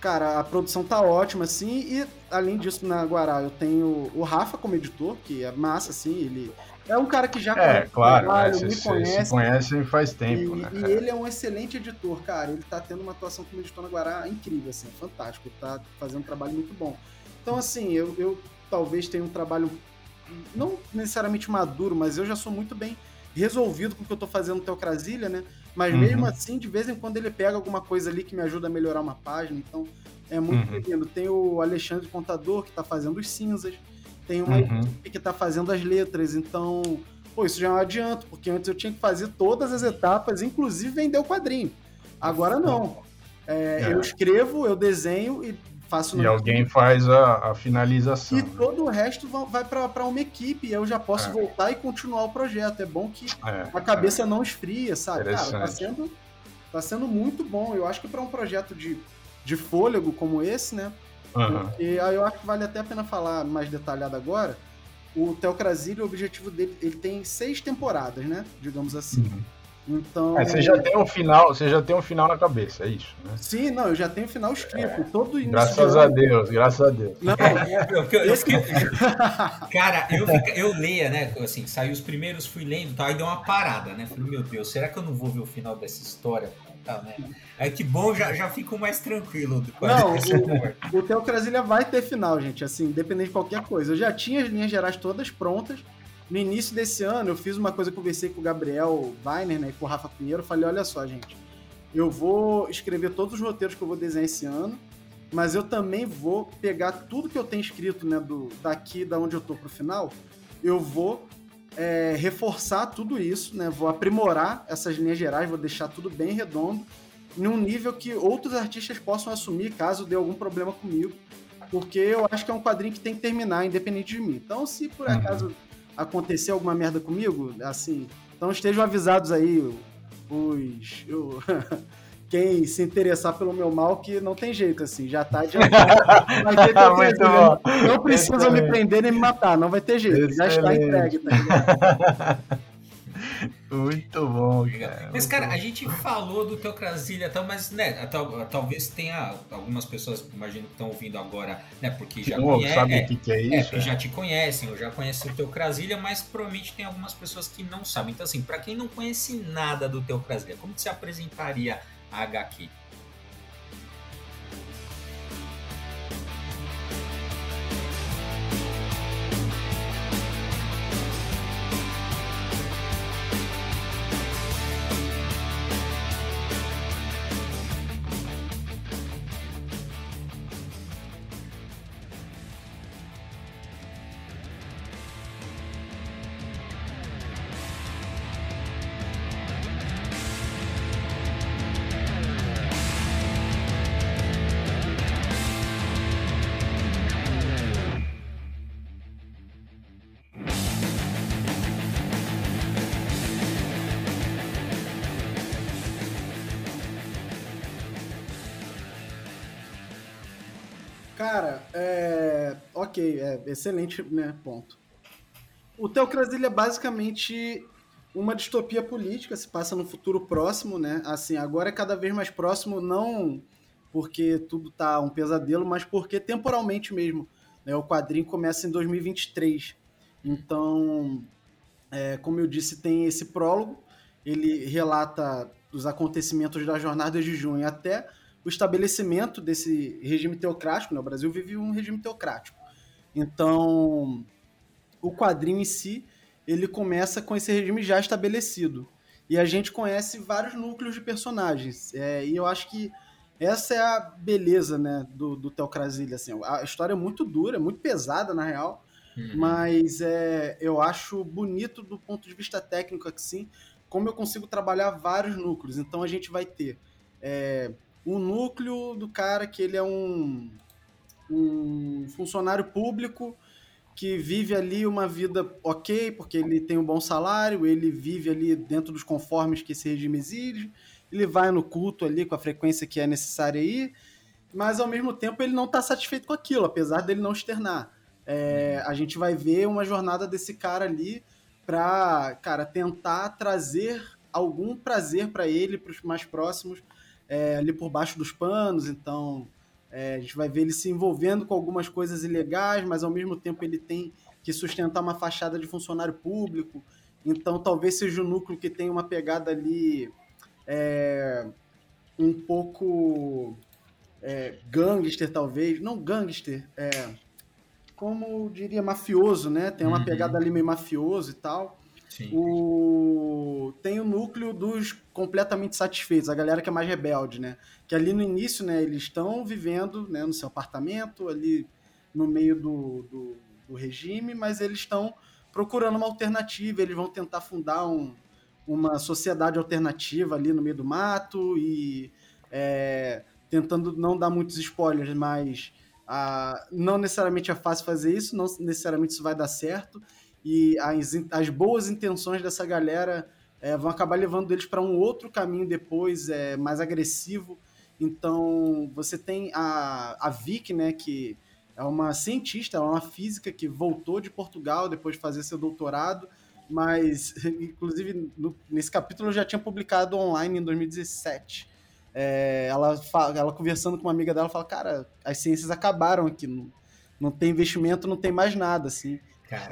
Cara, a produção tá ótima, assim, e além disso, na Guará, eu tenho o Rafa como editor, que é massa, assim, ele é um cara que já é, claro, trabalho, né? me conhece. Se conhece faz tempo, e, né? E ele é um excelente editor, cara. Ele tá tendo uma atuação como editor na Guará incrível, assim, fantástico. Ele tá fazendo um trabalho muito bom. Então, assim, eu, eu talvez tenha um trabalho não necessariamente maduro, mas eu já sou muito bem resolvido com o que eu tô fazendo no Teocrasilha, né? Mas uhum. mesmo assim, de vez em quando ele pega alguma coisa ali que me ajuda a melhorar uma página. Então, é muito uhum. bem-vindo. Tem o Alexandre Contador, que está fazendo os cinzas. Tem uma uhum. equipe que está fazendo as letras. Então, pô, isso já é um adianto, porque antes eu tinha que fazer todas as etapas, inclusive vender o quadrinho. Agora não. É, é. Eu escrevo, eu desenho e faço. E alguém faz a, a, finalização. E né? todo o resto vai para uma equipe. E eu já posso é. voltar e continuar o projeto. É bom que é, a cabeça é. não esfria, sabe? Cara, tá sendo, tá sendo muito bom. Eu acho que para um projeto de, de fôlego como esse, né? Uhum. E aí eu acho que vale até a pena falar mais detalhado agora. O Teocrasilho, o objetivo dele, ele tem seis temporadas, né? Digamos assim. Uhum. Então. É, você já tem um final, você já tem um final na cabeça, é isso, né? Sim, não, eu já tenho o final escrito. É. Todo graças a Deus, graças a Deus. Não, eu, eu, eu, fiquei, cara, eu, eu leia, né? Assim, saiu os primeiros, fui lendo, tá, aí deu uma parada, né? Falei, meu Deus, será que eu não vou ver o final dessa história? Tá, né? Aí que bom, já, já fico mais tranquilo. Não, o, o Teocrasilha vai ter final, gente, assim, independente de qualquer coisa. Eu já tinha as linhas gerais todas prontas. No início desse ano, eu fiz uma coisa, conversei com o Gabriel Weiner né, e com o Rafa Pinheiro. Falei: olha só, gente, eu vou escrever todos os roteiros que eu vou desenhar esse ano, mas eu também vou pegar tudo que eu tenho escrito né, do, daqui, da onde eu tô pro final, eu vou é, reforçar tudo isso, né? Vou aprimorar essas linhas gerais, vou deixar tudo bem redondo, num nível que outros artistas possam assumir caso dê algum problema comigo, porque eu acho que é um quadrinho que tem que terminar, independente de mim. Então, se por uhum. acaso acontecer alguma merda comigo, assim, então estejam avisados aí, os. Eu, quem se interessar pelo meu mal, que não tem jeito, assim, já tá adiantado. Muito bom. Não precisa me prender nem me matar, não vai ter jeito, Excelente. já está entregue, tá ligado? Muito bom, cara. Mas, cara, a gente falou do teu Crasília, tal, mas, né, tal, talvez tenha algumas pessoas, imagino, que estão ouvindo agora, né, porque já conhecem. sabe o que, que, é, é isso? É, que já te conhecem, ou já conhecem o teu Crasília, mas provavelmente tem algumas pessoas que não sabem. Então, assim, para quem não conhece nada do teu Crasília, como que você apresentaria a HQ? Ok, é excelente né, ponto. O Teocrasilha é basicamente uma distopia política, se passa no futuro próximo, né? Assim, agora é cada vez mais próximo, não porque tudo tá um pesadelo, mas porque temporalmente mesmo. Né? O quadrinho começa em 2023. Então, é, como eu disse, tem esse prólogo. Ele relata os acontecimentos da jornada de junho até o estabelecimento desse regime teocrático. Né? O Brasil vive um regime teocrático. Então, o quadrinho em si, ele começa com esse regime já estabelecido. E a gente conhece vários núcleos de personagens. É, e eu acho que essa é a beleza né, do, do Teocrasilha. Assim, a história é muito dura, muito pesada, na real. Uhum. Mas é, eu acho bonito do ponto de vista técnico, assim, como eu consigo trabalhar vários núcleos. Então a gente vai ter é, o núcleo do cara que ele é um, um funcionário público que vive ali uma vida ok, porque ele tem um bom salário, ele vive ali dentro dos conformes que esse regime exige, ele vai no culto ali com a frequência que é necessária aí, mas ao mesmo tempo ele não está satisfeito com aquilo, apesar dele não externar. É, a gente vai ver uma jornada desse cara ali para, cara, tentar trazer algum prazer para ele, para os mais próximos, é, ali por baixo dos panos, então é, a gente vai ver ele se envolvendo com algumas coisas ilegais, mas ao mesmo tempo ele tem que sustentar uma fachada de funcionário público, então talvez seja um núcleo que tem uma pegada ali é, um pouco é, gangster, talvez, não gangster, é, como diria, mafioso, né? Tem uma uhum. pegada ali meio mafioso e tal. Sim. O... Tem o núcleo dos completamente satisfeitos, a galera que é mais rebelde, né? Que ali no início, né, eles estão vivendo né, no seu apartamento, ali no meio do, do, do regime, mas eles estão procurando uma alternativa, eles vão tentar fundar um, uma sociedade alternativa ali no meio do mato e é, tentando não dar muitos spoilers, mas ah, não necessariamente é fácil fazer isso, não necessariamente isso vai dar certo e as, as boas intenções dessa galera é, vão acabar levando eles para um outro caminho depois, é, mais agressivo. Então, você tem a, a Vic, né, que é uma cientista, ela é uma física que voltou de Portugal depois de fazer seu doutorado, mas, inclusive, no, nesse capítulo eu já tinha publicado online em 2017. É, ela, ela conversando com uma amiga dela, fala, cara, as ciências acabaram aqui, não, não tem investimento, não tem mais nada, assim.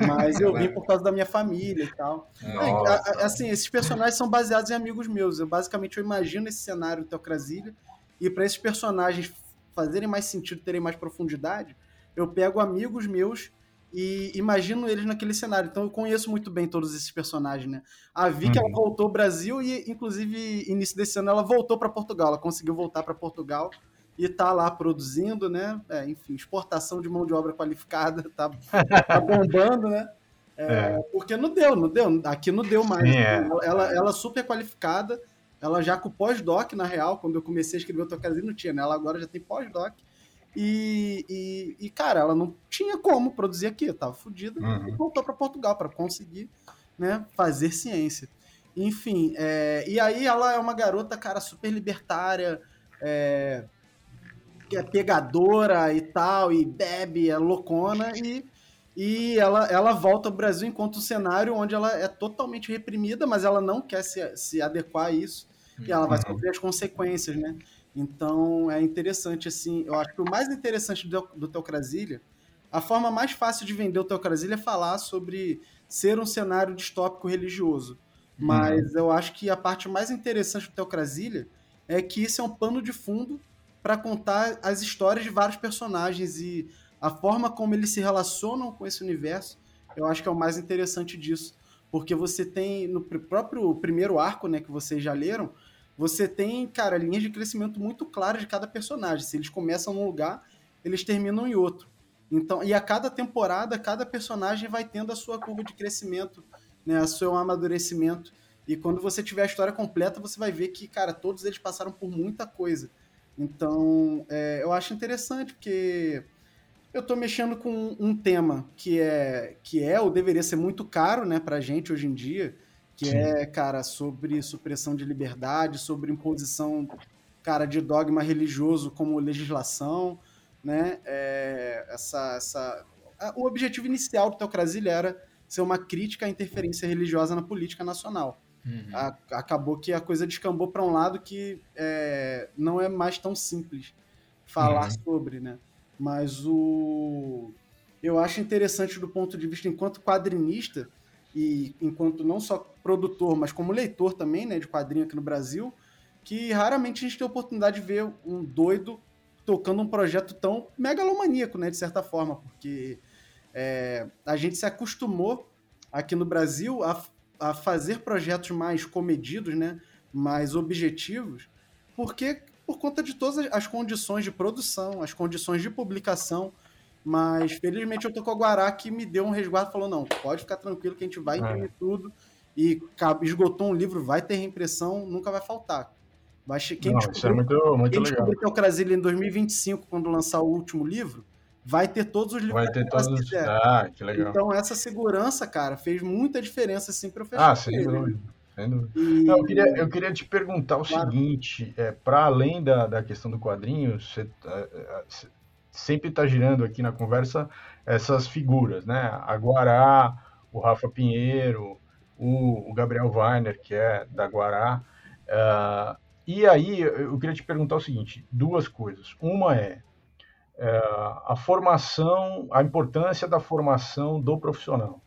Mas eu vim por causa da minha família e tal. É, assim, esses personagens são baseados em amigos meus. Eu basicamente eu imagino esse cenário do Teocrasilha e para esses personagens fazerem mais sentido, terem mais profundidade, eu pego amigos meus e imagino eles naquele cenário. Então eu conheço muito bem todos esses personagens, né? A Vicky, uhum. ela voltou ao Brasil e, inclusive, início desse ano ela voltou para Portugal. Ela conseguiu voltar para Portugal e tá lá produzindo, né? É, enfim, exportação de mão de obra qualificada tá, tá bombando, né? É, é. Porque não deu, não deu. Aqui não deu mais. É. ela, ela super qualificada, ela já com pós-doc, na real, quando eu comecei a escrever o Tocazinho, não tinha, né? Ela agora já tem pós-doc. E, e, e, cara, ela não tinha como produzir aqui, tava fodida, uhum. e voltou para Portugal para conseguir né, fazer ciência. Enfim, é, e aí ela é uma garota, cara, super libertária, é, que é pegadora e tal, e bebe, é loucona, e, e ela, ela volta ao Brasil enquanto um cenário onde ela é totalmente reprimida, mas ela não quer se, se adequar a isso, e ela vai uhum. sofrer as consequências, né? Então é interessante, assim, eu acho que o mais interessante do, do Teocrasília, a forma mais fácil de vender o Teocrasília é falar sobre ser um cenário distópico religioso. Uhum. Mas eu acho que a parte mais interessante do Teocrasília é que isso é um pano de fundo para contar as histórias de vários personagens e a forma como eles se relacionam com esse universo, eu acho que é o mais interessante disso. Porque você tem, no próprio primeiro arco, né, que vocês já leram, você tem, cara, linhas de crescimento muito claras de cada personagem. Se eles começam num lugar, eles terminam em outro. Então, e a cada temporada, cada personagem vai tendo a sua curva de crescimento, né, o seu amadurecimento. E quando você tiver a história completa, você vai ver que, cara, todos eles passaram por muita coisa. Então, é, eu acho interessante, porque eu estou mexendo com um tema que é, que é ou deveria ser muito caro né, para a gente hoje em dia, que Sim. é, cara, sobre supressão de liberdade, sobre imposição, cara, de dogma religioso como legislação, né? É, essa, essa... O objetivo inicial do Teocrasilha era ser uma crítica à interferência religiosa na política nacional. Uhum. A, acabou que a coisa descambou para um lado que é, não é mais tão simples falar uhum. sobre, né? Mas o eu acho interessante do ponto de vista enquanto quadrinista e enquanto não só produtor, mas como leitor também, né, de quadrinho aqui no Brasil, que raramente a gente tem a oportunidade de ver um doido tocando um projeto tão megalomaníaco, né, de certa forma, porque é, a gente se acostumou aqui no Brasil a, a fazer projetos mais comedidos, né, mais objetivos, porque por conta de todas as condições de produção, as condições de publicação, mas felizmente eu tô com a Guará que me deu um resguardo falou: não, pode ficar tranquilo que a gente vai imprimir é. tudo. E esgotou um livro, vai ter reimpressão, nunca vai faltar. Vai quem não, isso é muito, muito quem legal. que é o Brasília em 2025, quando lançar o último livro, vai ter todos os livros. Vai ter todos os. Ah, que legal. Então, essa segurança, cara, fez muita diferença, assim, para o fechar. Ah, sem dúvida. E... Não, eu, queria, eu queria te perguntar o claro. seguinte: é, para além da, da questão do quadrinho, você, é, é, sempre está girando aqui na conversa essas figuras, né? A Guará, o Rafa Pinheiro, o, o Gabriel Weiner, que é da Guará. Uh, e aí eu queria te perguntar o seguinte: duas coisas. Uma é uh, a formação, a importância da formação do profissional.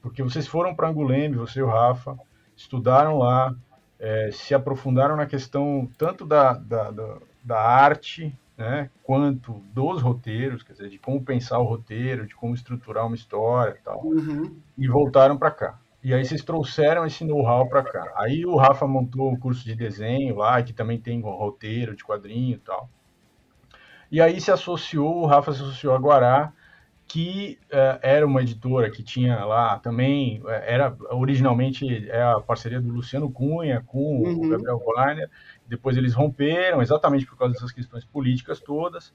Porque vocês foram para Anguleme, você e o Rafa, estudaram lá, é, se aprofundaram na questão tanto da, da, da, da arte né, quanto dos roteiros, quer dizer, de como pensar o roteiro, de como estruturar uma história e tal, uhum. e voltaram para cá. E aí vocês trouxeram esse know-how para cá. Aí o Rafa montou o curso de desenho lá, que também tem roteiro de quadrinho e tal. E aí se associou, o Rafa se associou a Guará, que uh, era uma editora que tinha lá também, uh, era originalmente é a parceria do Luciano Cunha com uhum. o Gabriel Weiner, depois eles romperam, exatamente por causa dessas questões políticas todas,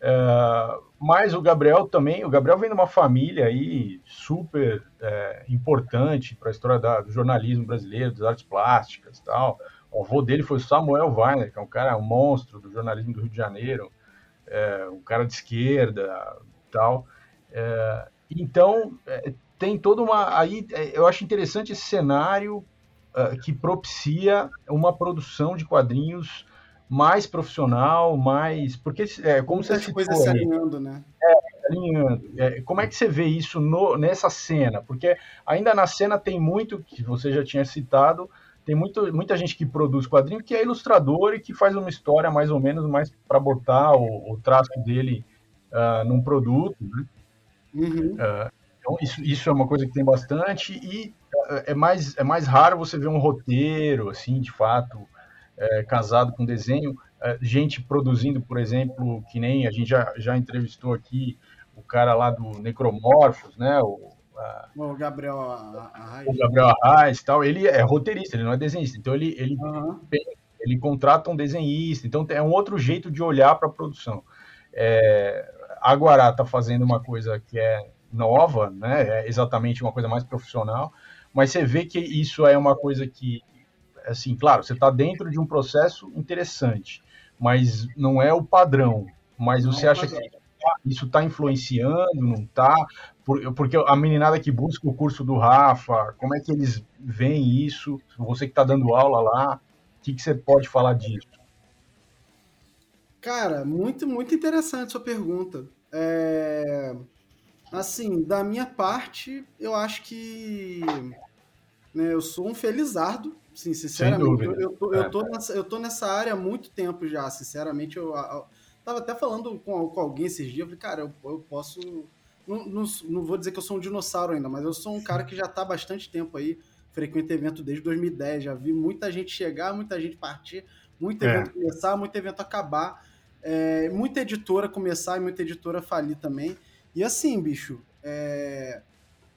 uh, mas o Gabriel também, o Gabriel vem de uma família aí super importante para a história da, do jornalismo brasileiro, das artes plásticas tal, o avô dele foi Samuel Weiner, que é um cara, um monstro do jornalismo do Rio de Janeiro, um cara de esquerda tal, é, então, é, tem toda uma. Aí é, eu acho interessante esse cenário uh, que propicia uma produção de quadrinhos mais profissional, mais. Porque, é, como Muitas você coisas se alinhando, né? É, alinhando. É, como é que você vê isso no, nessa cena? Porque ainda na cena tem muito, que você já tinha citado, tem muito, muita gente que produz quadrinho que é ilustrador e que faz uma história mais ou menos mais para botar o, o traço dele uh, num produto, né? Uhum. Uh, então, isso, isso é uma coisa que tem bastante e uh, é, mais, é mais raro você ver um roteiro, assim, de fato, é, casado com desenho. Uh, gente produzindo, por exemplo, que nem a gente já, já entrevistou aqui o cara lá do Necromorphos, né? O, o Gabriel Arraes. O Gabriel Arraes tal, ele é roteirista, ele não é desenhista. Então ele, ele, uhum. ele contrata um desenhista. Então é um outro jeito de olhar para a produção. É, a Guará está fazendo uma coisa que é nova, né? É exatamente uma coisa mais profissional, mas você vê que isso é uma coisa que, assim, claro, você está dentro de um processo interessante, mas não é o padrão. Mas não você é acha padrão. que isso está influenciando, não está? Porque a meninada que busca o curso do Rafa, como é que eles veem isso? Você que está dando aula lá, o que, que você pode falar disso? Cara, muito, muito interessante sua pergunta. É... Assim, da minha parte, eu acho que né, eu sou um felizardo, sim, sinceramente. Eu, eu, tô, é. eu, tô nessa, eu tô nessa área há muito tempo já, sinceramente. Eu tava até falando com, com alguém esses dias, eu falei, cara, eu, eu posso. Não, não, não, vou dizer que eu sou um dinossauro ainda, mas eu sou um cara que já tá há bastante tempo aí, frequento evento desde 2010, já vi muita gente chegar, muita gente partir, muito é. evento começar, muito evento acabar, é, muita editora começar e muita editora falir também. E assim, bicho, é,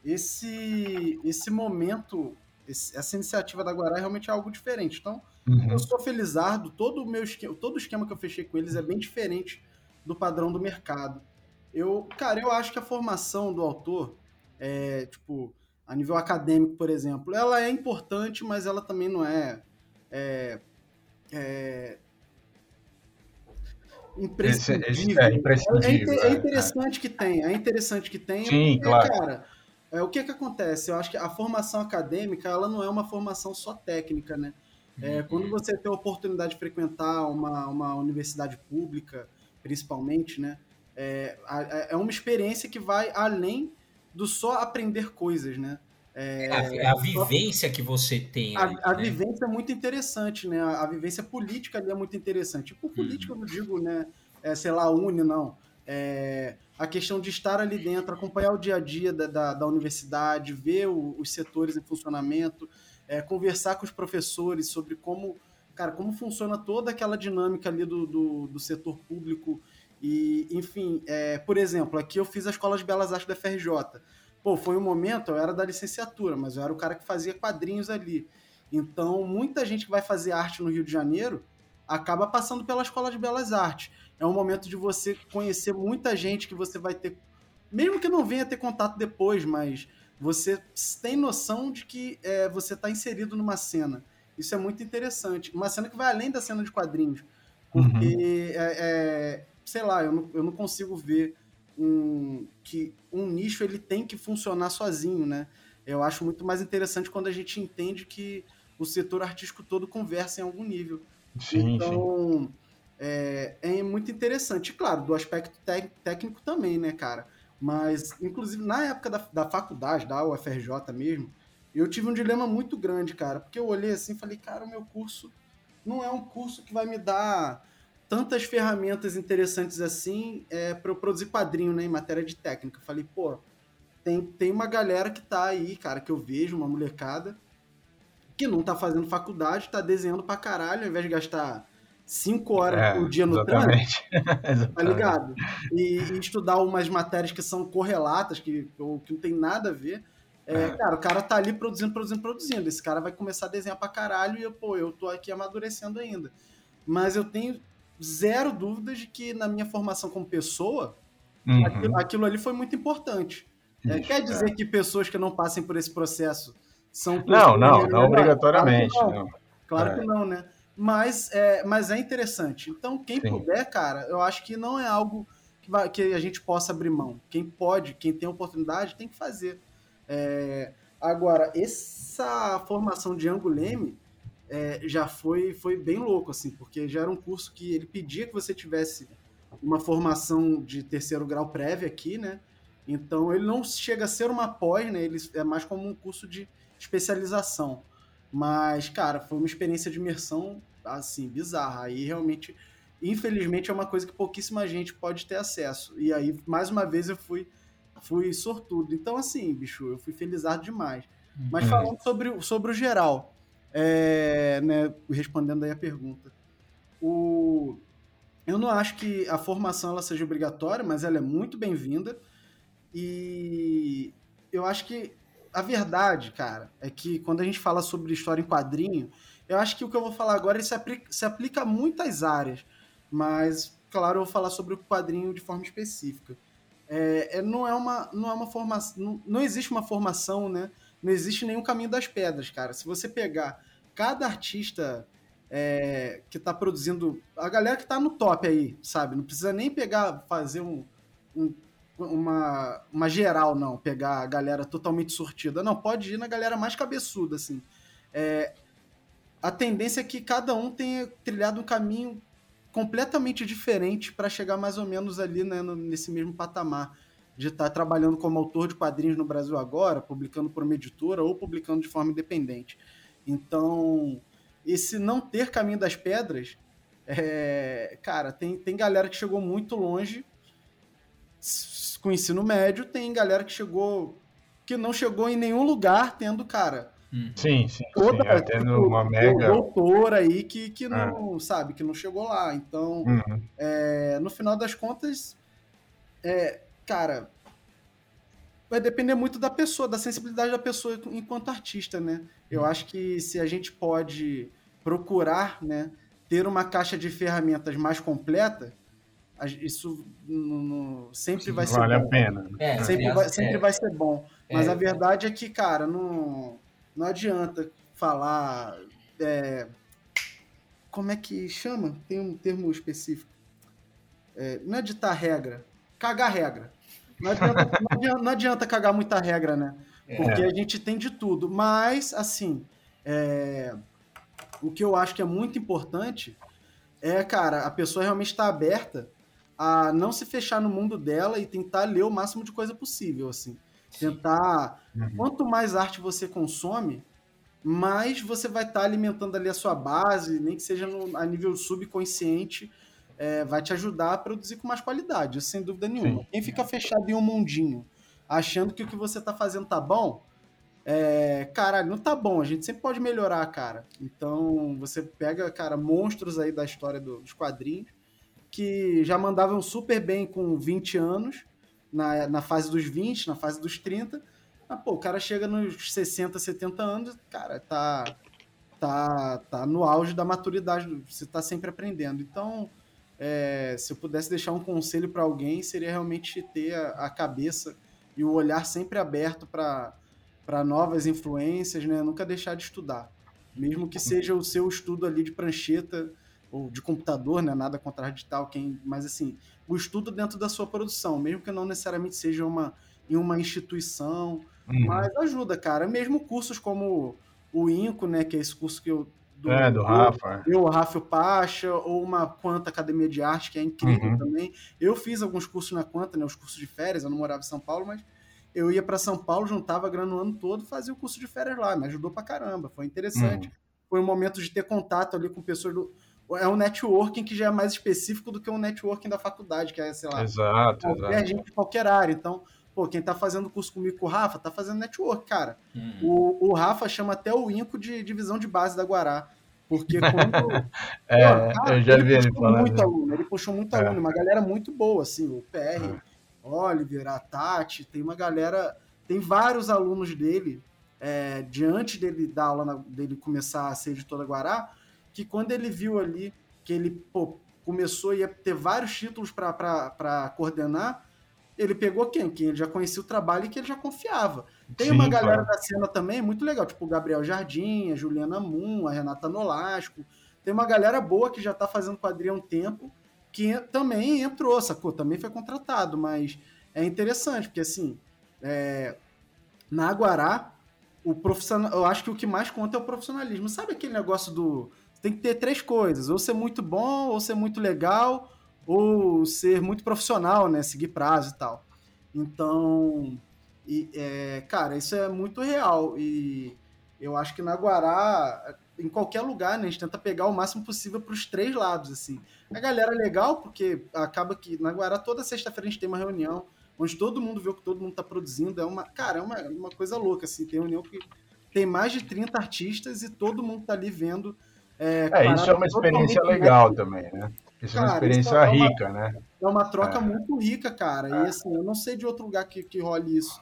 esse, esse momento, esse, essa iniciativa da Guará é realmente algo diferente. Então, uhum. eu sou felizardo, todo o meu esquema, todo o esquema que eu fechei com eles é bem diferente do padrão do mercado. Eu, cara, eu acho que a formação do autor, é, tipo, a nível acadêmico, por exemplo, ela é importante, mas ela também não é, é, é imprescindível. É, imprescindível. É, é, interessante que tenha, é interessante que tenha. Sim, porque, claro. Cara, é, o que que acontece? Eu acho que a formação acadêmica, ela não é uma formação só técnica, né? É, uhum. quando você tem a oportunidade de frequentar uma, uma universidade pública, principalmente, né? É, é uma experiência que vai além do só aprender coisas, né? É, é a, a, vivência que você tem. A, a né? vivência é muito interessante, né? A, a, vivência política ali é muito interessante. Por política, uhum. eu não digo, né? É, sei lá, une, não. É, a questão de estar ali dentro, acompanhar o dia a dia da, da, da universidade, ver o, os setores em funcionamento, é, conversar com os professores sobre como, cara, como funciona toda aquela dinâmica ali do, do, do setor público. E, enfim, é, por exemplo, aqui eu fiz a Escola de Belas Artes da FRJ. Pô, foi um momento, eu era da licenciatura, mas eu era o cara que fazia quadrinhos ali. Então, muita gente que vai fazer arte no Rio de Janeiro acaba passando pela Escola de Belas Artes. É um momento de você conhecer muita gente que você vai ter, mesmo que não venha ter contato depois, mas você tem noção de que é, você está inserido numa cena. Isso é muito interessante. Uma cena que vai além da cena de quadrinhos. Porque, uhum. é, é, sei lá, eu não, eu não consigo ver um, que um nicho ele tem que funcionar sozinho, né? Eu acho muito mais interessante quando a gente entende que o setor artístico todo conversa em algum nível. Sim, então, sim. É, é, muito interessante. Claro, do aspecto técnico também, né, cara? Mas, inclusive, na época da, da faculdade, da UFRJ mesmo, eu tive um dilema muito grande, cara. Porque eu olhei assim e falei, cara, o meu curso não é um curso que vai me dar tantas ferramentas interessantes assim é, para eu produzir quadrinho, né, em matéria de técnica. Eu falei, pô, tem, tem uma galera que tá aí, cara, que eu vejo, uma molecada, que não tá fazendo faculdade, tá desenhando pra caralho, ao invés de gastar cinco horas é, por dia no trânsito, tá ligado? E, e, estudar umas matérias que são correlatas, que, que não tem nada a ver. É, é. Cara, o cara tá ali produzindo, produzindo, produzindo. Esse cara vai começar a desenhar pra caralho e eu, pô, eu tô aqui amadurecendo ainda. Mas eu tenho zero dúvidas de que na minha formação como pessoa, uhum. aquilo, aquilo, ali foi muito importante. É, quer dizer é. que pessoas que não passem por esse processo são Não, não, não obrigatoriamente. Claro que não, claro é. que não né? Mas é, mas é interessante. Então, quem Sim. puder, cara, eu acho que não é algo que, vai, que, a gente possa abrir mão. Quem pode, quem tem oportunidade, tem que fazer. É, agora, essa formação de Anguleme, é, já foi, foi bem louco, assim, porque já era um curso que ele pedia que você tivesse uma formação de terceiro grau prévia aqui, né? Então ele não chega a ser uma pós, né? Ele é mais como um curso de especialização. Mas, cara, foi uma experiência de imersão, assim, bizarra. Aí realmente, infelizmente, é uma coisa que pouquíssima gente pode ter acesso. E aí, mais uma vez, eu fui, fui sortudo. Então, assim, bicho, eu fui felizardo demais. Mas uhum. falando sobre, sobre o geral, é, né, respondendo aí a pergunta. O, eu não acho que a formação ela seja obrigatória, mas ela é muito bem-vinda. E eu acho que a verdade, cara, é que quando a gente fala sobre história em quadrinho, eu acho que o que eu vou falar agora se aplica, se aplica a muitas áreas, mas, claro, eu vou falar sobre o quadrinho de forma específica. É, é, não é uma, não é uma formação, não, não existe uma formação, né, não existe nenhum caminho das pedras, cara. Se você pegar cada artista é, que tá produzindo. A galera que tá no top aí, sabe? Não precisa nem pegar, fazer um, um uma, uma geral, não. Pegar a galera totalmente sortida. Não, pode ir na galera mais cabeçuda, assim. É, a tendência é que cada um tenha trilhado um caminho completamente diferente para chegar mais ou menos ali né, nesse mesmo patamar de estar tá trabalhando como autor de quadrinhos no Brasil agora, publicando por uma editora ou publicando de forma independente. Então, esse não ter caminho das pedras, é, cara, tem, tem galera que chegou muito longe com o ensino médio, tem galera que chegou que não chegou em nenhum lugar tendo, cara. Hum. Sim, sim, toda, sim. É, tendo tipo, uma mega doutora aí que, que não, é. sabe, que não chegou lá. Então, uhum. é, no final das contas, é, cara, vai depender muito da pessoa, da sensibilidade da pessoa enquanto artista, né? Eu acho que se a gente pode procurar, né, ter uma caixa de ferramentas mais completa, isso no, no, sempre Sim, vai ser vale bom. a pena. É, sempre, vai, sempre é. vai ser bom. Mas é. a verdade é que, cara, não, não adianta falar. É, como é que chama? Tem um termo específico. É, não é ditar regra, cagar regra. Não adianta, não adianta, não adianta cagar muita regra, né? É. Porque a gente tem de tudo. Mas, assim, é, o que eu acho que é muito importante é, cara, a pessoa realmente estar tá aberta a não se fechar no mundo dela e tentar ler o máximo de coisa possível, assim. Tentar. Uhum. Quanto mais arte você consome, mais você vai estar tá alimentando ali a sua base, nem que seja no, a nível subconsciente, é, vai te ajudar a produzir com mais qualidade, sem dúvida nenhuma. Sim. Quem fica fechado em um mundinho, achando que o que você está fazendo tá bom, é, caralho, não tá bom, a gente sempre pode melhorar, cara. Então, você pega, cara, monstros aí da história do, dos quadrinhos, que já mandavam super bem com 20 anos, na, na fase dos 20, na fase dos 30. Mas, pô, o cara chega nos 60, 70 anos, cara, tá, tá, tá no auge da maturidade, você tá sempre aprendendo. Então, é, se eu pudesse deixar um conselho para alguém, seria realmente ter a, a, cabeça e o olhar sempre aberto para novas influências, né? Nunca deixar de estudar. Mesmo que seja o seu estudo ali de prancheta, ou de computador, né? Nada contra digital, quem, mas assim, o estudo dentro da sua produção, mesmo que não necessariamente seja uma em uma instituição, uhum. mas ajuda, cara. Mesmo cursos como o INCO, né, que é esse curso que eu do, é, do Rafa. Eu, o Rafa Pacha, ou uma Quanta Academia de Arte, que é incrível uhum. também. Eu fiz alguns cursos na Quanta, né, os cursos de férias, eu não morava em São Paulo, mas eu ia para São Paulo, juntava grana o ano todo, fazia o curso de férias lá, me ajudou pra caramba, foi interessante. Uhum. Foi um momento de ter contato ali com pessoas do, é um networking que já é mais específico do que um networking da faculdade, que é, sei lá, exato, qualquer exato. gente de qualquer área. Então, pô, quem tá fazendo curso comigo com o Rafa, tá fazendo network, cara. Hum. O, o Rafa chama até o Inco de divisão de base da Guará. Porque quando. é, pô, cara, eu já vi ele falando. Muito aluno, ele puxou muito é. aluno, uma galera muito boa, assim, o PR, é. Oliver, a Tati, tem uma galera. Tem vários alunos dele, é, diante dele da aula dele começar a ser editor da Guará, que quando ele viu ali que ele pô, começou a ter vários títulos para coordenar, ele pegou quem? Quem ele já conhecia o trabalho e que ele já confiava. Tem Sim, uma galera da cena também muito legal, tipo o Gabriel Jardim, a Juliana Moon, a Renata Nolasco. Tem uma galera boa que já está fazendo quadrinho há um tempo, que também entrou, sacou? Também foi contratado, mas é interessante, porque assim, é... na Aguará, o profissional, eu acho que o que mais conta é o profissionalismo. Sabe aquele negócio do tem que ter três coisas: ou ser muito bom, ou ser muito legal, ou ser muito profissional, né? Seguir prazo e tal. Então, e, é, cara, isso é muito real. E eu acho que na Guará, em qualquer lugar, né, a gente tenta pegar o máximo possível para os três lados, assim. A galera é legal, porque acaba que na Guará toda sexta-feira a gente tem uma reunião onde todo mundo vê o que todo mundo está produzindo. É uma, cara, é uma, uma coisa louca, assim. Tem reunião que tem mais de 30 artistas e todo mundo está ali vendo é, é isso é uma experiência legal também, né? Isso cara, é uma experiência é uma, rica, né? É uma troca é. muito rica, cara. E é. assim, eu não sei de outro lugar que, que role isso.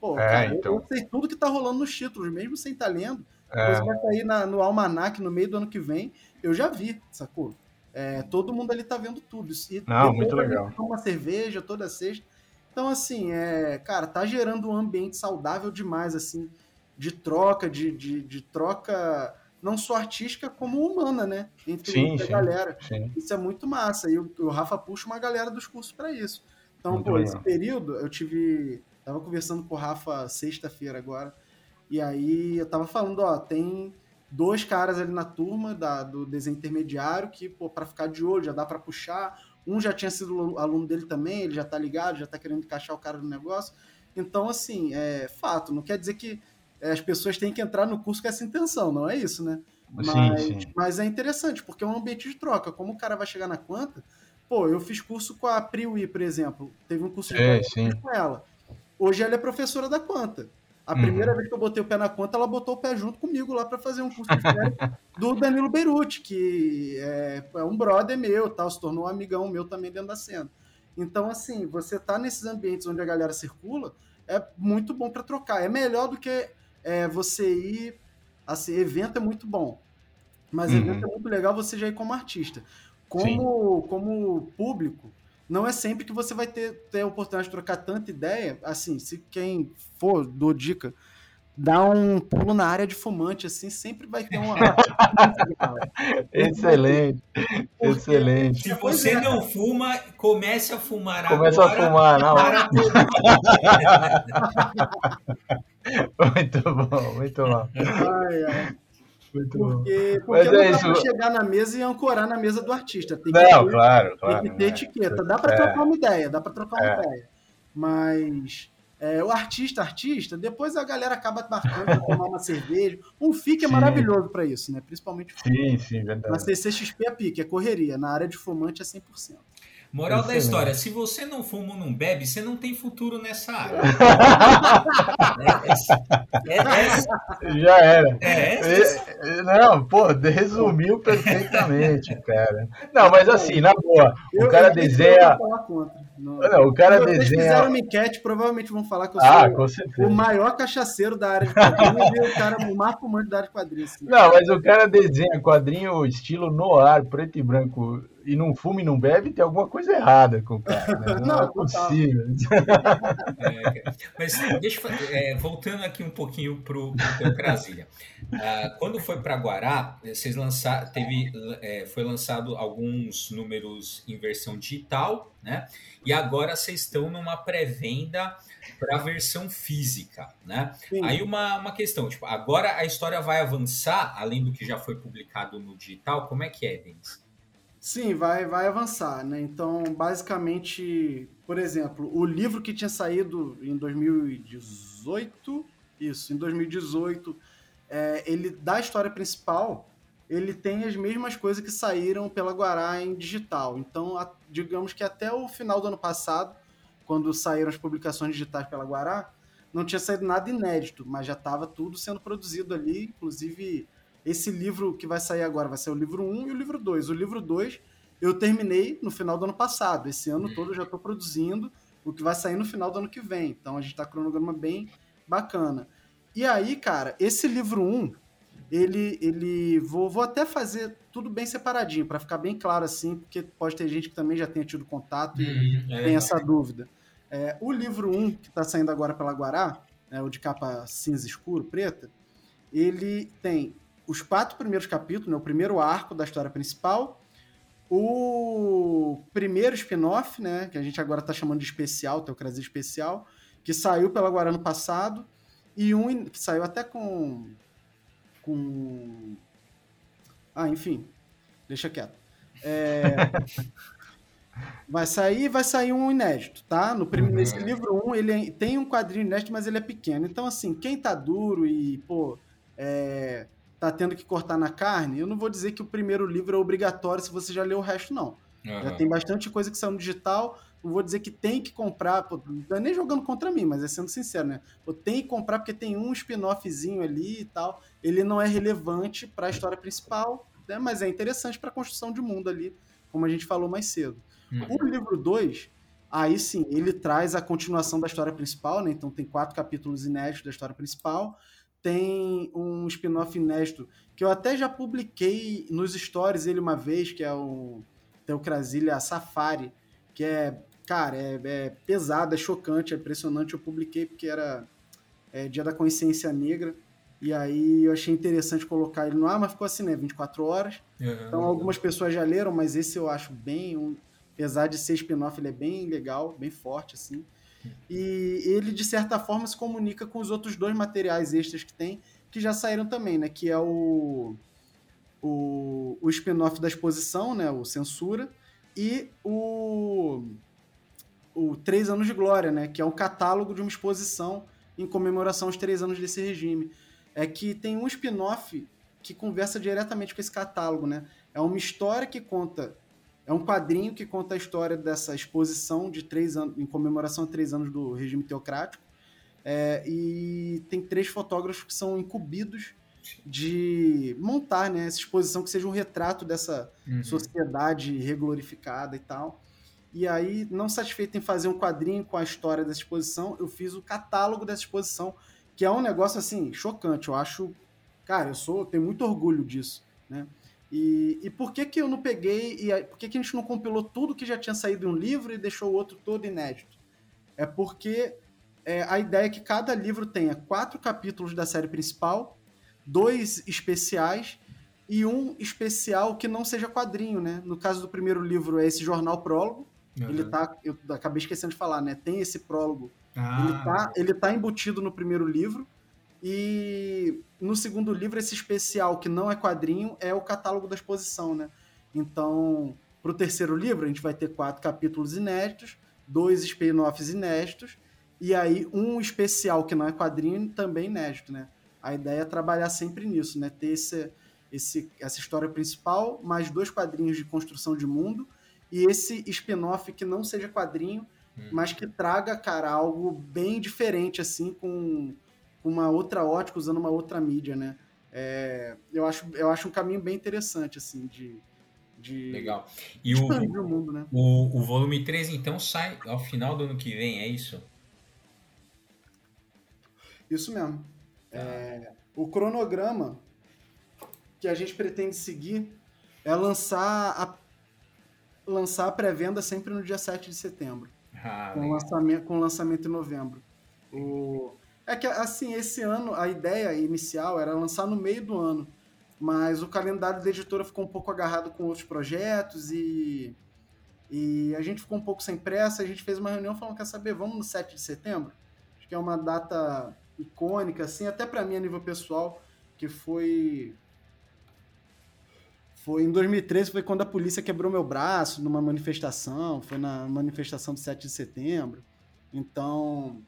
Pô, é, cara, então... eu, sei tudo que tá rolando nos títulos, mesmo sem estar tá lendo. É. vai sair na, no Almanac no meio do ano que vem. Eu já vi, sacou? É, todo mundo ali tá vendo tudo. E não, muito legal. Uma cerveja toda sexta. Então, assim, é, cara, tá gerando um ambiente saudável demais, assim, de troca, de, de, de troca não só artística, como humana, né? Entre sim, a sim, galera. Sim. Isso é muito massa. E o, o Rafa puxa uma galera dos cursos para isso. Então, muito pô, legal. esse período eu tive. Tava conversando com o Rafa sexta-feira agora. E aí eu tava falando, ó, tem dois caras ali na turma da, do desenho intermediário que, pô, pra ficar de olho, já dá para puxar. Um já tinha sido aluno dele também, ele já tá ligado, já tá querendo encaixar o cara no negócio. Então, assim, é fato. Não quer dizer que as pessoas têm que entrar no curso com essa intenção, não é isso, né? Mas, sim, sim. mas é interessante, porque é um ambiente de troca. Como o cara vai chegar na quanta, pô, eu fiz curso com a Priui, por exemplo. Teve um curso de é, com ela. Hoje ela é professora da quanta. A uhum. primeira vez que eu botei o pé na conta, ela botou o pé junto comigo lá para fazer um curso de do Danilo Beruti, que é, é, um brother meu, tal, se tornou um amigão meu também dentro da cena. Então, assim, você tá nesses ambientes onde a galera circula, é muito bom para trocar. É melhor do que é, você ir. Assim, evento é muito bom. Mas uhum. evento é muito legal você já ir como artista. Como, como público, não é sempre que você vai ter, ter a oportunidade de trocar tanta ideia. Assim, se quem for, dou dica, dá um pulo na área de fumante, assim, sempre vai ter uma. excelente, Porque, excelente. Se você é. não fuma, comece a fumar Começa agora. a fumar, não. muito bom, muito bom. Ai, ai. Muito porque, porque não é dá para chegar na mesa e ancorar na mesa do artista. Tem não, ter, claro, claro. Tem que ter é. etiqueta. Dá para é. trocar uma ideia, dá para trocar uma é. ideia. Mas é, o artista, artista, depois a galera acaba marcando para tomar uma cerveja. Um FIC é sim. maravilhoso para isso, né? Principalmente Sim, sim, verdade. Na CCXP é pique, é correria. Na área de fumante é 100%. Moral da história, se você não fuma ou não bebe, você não tem futuro nessa área. é, é, Já era. É, não, pô, resumiu perfeitamente, cara. Não, mas assim, na boa, o cara eu desenha. Não, não, o cara desenha. Se fizeram uma enquete, provavelmente vão falar que eu ah, sou o maior cachaceiro da área de quadrinhos e o cara o mais fumante da área de quadrinhos. Não, mas o cara desenha quadrinho estilo noir, preto e branco e não fuma e não bebe, tem alguma coisa errada com o cara. Né? Não, não, é possível. É, mas deixa eu, é, voltando aqui um pouquinho para o teu Brasília. Ah, quando foi para Guará, vocês lançaram, teve, é, foi lançado alguns números em versão digital, né? E agora vocês estão numa pré-venda para a versão física, né? Sim. Aí uma, uma questão, tipo, agora a história vai avançar, além do que já foi publicado no digital, como é que é, Denis? Sim, vai, vai avançar, né? Então, basicamente, por exemplo, o livro que tinha saído em 2018, isso, em 2018, é, ele da história principal, ele tem as mesmas coisas que saíram pela Guará em digital. Então, a, digamos que até o final do ano passado, quando saíram as publicações digitais pela Guará, não tinha saído nada inédito, mas já estava tudo sendo produzido ali, inclusive esse livro que vai sair agora vai ser o livro 1 e o livro 2. O livro 2 eu terminei no final do ano passado. Esse ano uhum. todo eu já estou produzindo o que vai sair no final do ano que vem. Então a gente está com um cronograma bem bacana. E aí, cara, esse livro 1, ele, ele vou, vou até fazer tudo bem separadinho, para ficar bem claro assim, porque pode ter gente que também já tenha tido contato e uhum, é tem essa dúvida. É, o livro 1, que está saindo agora pela Guará, é, o de capa cinza escuro, preta, ele tem os quatro primeiros capítulos, né, o primeiro arco da história principal, o primeiro spin-off, né, que a gente agora está chamando de especial, Teocrasia Especial, que saiu pela Guarana passado, e um que saiu até com. com. Ah, enfim, deixa quieto. É, vai sair vai sair um inédito, tá? No primeiro, uhum. Nesse livro 1, um, ele é, tem um quadrinho inédito, mas ele é pequeno. Então, assim, quem tá duro e, pô, é, tá tendo que cortar na carne, eu não vou dizer que o primeiro livro é obrigatório se você já leu o resto, não. Uhum. Já tem bastante coisa que saiu no digital. Não vou dizer que tem que comprar, pô, não é nem jogando contra mim, mas é sendo sincero, né? Pô, tem que comprar porque tem um spin-offzinho ali e tal. Ele não é relevante para a história principal, né? mas é interessante para a construção de mundo ali, como a gente falou mais cedo. Uhum. O livro 2, aí sim, ele traz a continuação da história principal, né? Então tem quatro capítulos inéditos da história principal tem um spin-off inédito que eu até já publiquei nos stories ele uma vez, que é o Teocrasilha Safari, que é, cara, é, é, pesado, é chocante, é impressionante. Eu publiquei porque era é, Dia da Consciência Negra E aí eu achei interessante colocar ele no ar, mas ficou assim, né? 24 horas. Uhum. Então algumas pessoas já leram, mas esse eu acho bem. Um, apesar de ser spin-off, ele é bem legal, bem forte, assim. E ele, de certa forma, se comunica com os outros dois materiais extras que tem, que já saíram também, né? Que é o, o, o spin-off da exposição, né? O Censura, e o, o Três Anos de Glória, né? Que é um catálogo de uma exposição em comemoração aos três anos desse regime. É que tem um spin-off que conversa diretamente com esse catálogo, né? É uma história que conta é um quadrinho que conta a história dessa exposição de três anos, em comemoração a três anos do regime teocrático. É, e tem três fotógrafos que são incumbidos de montar né, essa exposição que seja um retrato dessa uhum. sociedade reglorificada e tal. E aí, não satisfeito em fazer um quadrinho com a história dessa exposição, eu fiz o catálogo dessa exposição, que é um negócio assim chocante. Eu acho, cara, eu sou, eu tenho muito orgulho disso, né? E, e por que, que eu não peguei e por que, que a gente não compilou tudo que já tinha saído em um livro e deixou o outro todo inédito? É porque é, a ideia é que cada livro tenha quatro capítulos da série principal, dois especiais e um especial que não seja quadrinho, né? No caso do primeiro livro é esse jornal prólogo. Uhum. Ele tá, eu acabei esquecendo de falar, né? Tem esse prólogo. Ah. Ele, tá, ele tá embutido no primeiro livro. E no segundo livro, esse especial que não é quadrinho é o catálogo da exposição, né? Então, para o terceiro livro, a gente vai ter quatro capítulos inéditos, dois spin-offs inéditos, e aí um especial que não é quadrinho também inédito, né? A ideia é trabalhar sempre nisso, né? Ter esse, esse, essa história principal, mais dois quadrinhos de construção de mundo, e esse spin-off que não seja quadrinho, hum. mas que traga, cara, algo bem diferente, assim, com uma outra ótica, usando uma outra mídia, né? É, eu, acho, eu acho um caminho bem interessante, assim, de. de Legal. E o, o, mundo, né? o, o volume 3, então, sai ao final do ano que vem, é isso? Isso mesmo. Tá. É, o cronograma que a gente pretende seguir é lançar a, lançar a pré-venda sempre no dia 7 de setembro. Ah, com, lançamento, com lançamento em novembro. O, é que, assim, esse ano, a ideia inicial era lançar no meio do ano, mas o calendário da editora ficou um pouco agarrado com outros projetos e, e a gente ficou um pouco sem pressa. A gente fez uma reunião falando: quer saber, vamos no 7 de setembro? Acho que é uma data icônica, assim, até para mim a nível pessoal, que foi. Foi em 2013, foi quando a polícia quebrou meu braço numa manifestação, foi na manifestação do 7 de setembro. Então,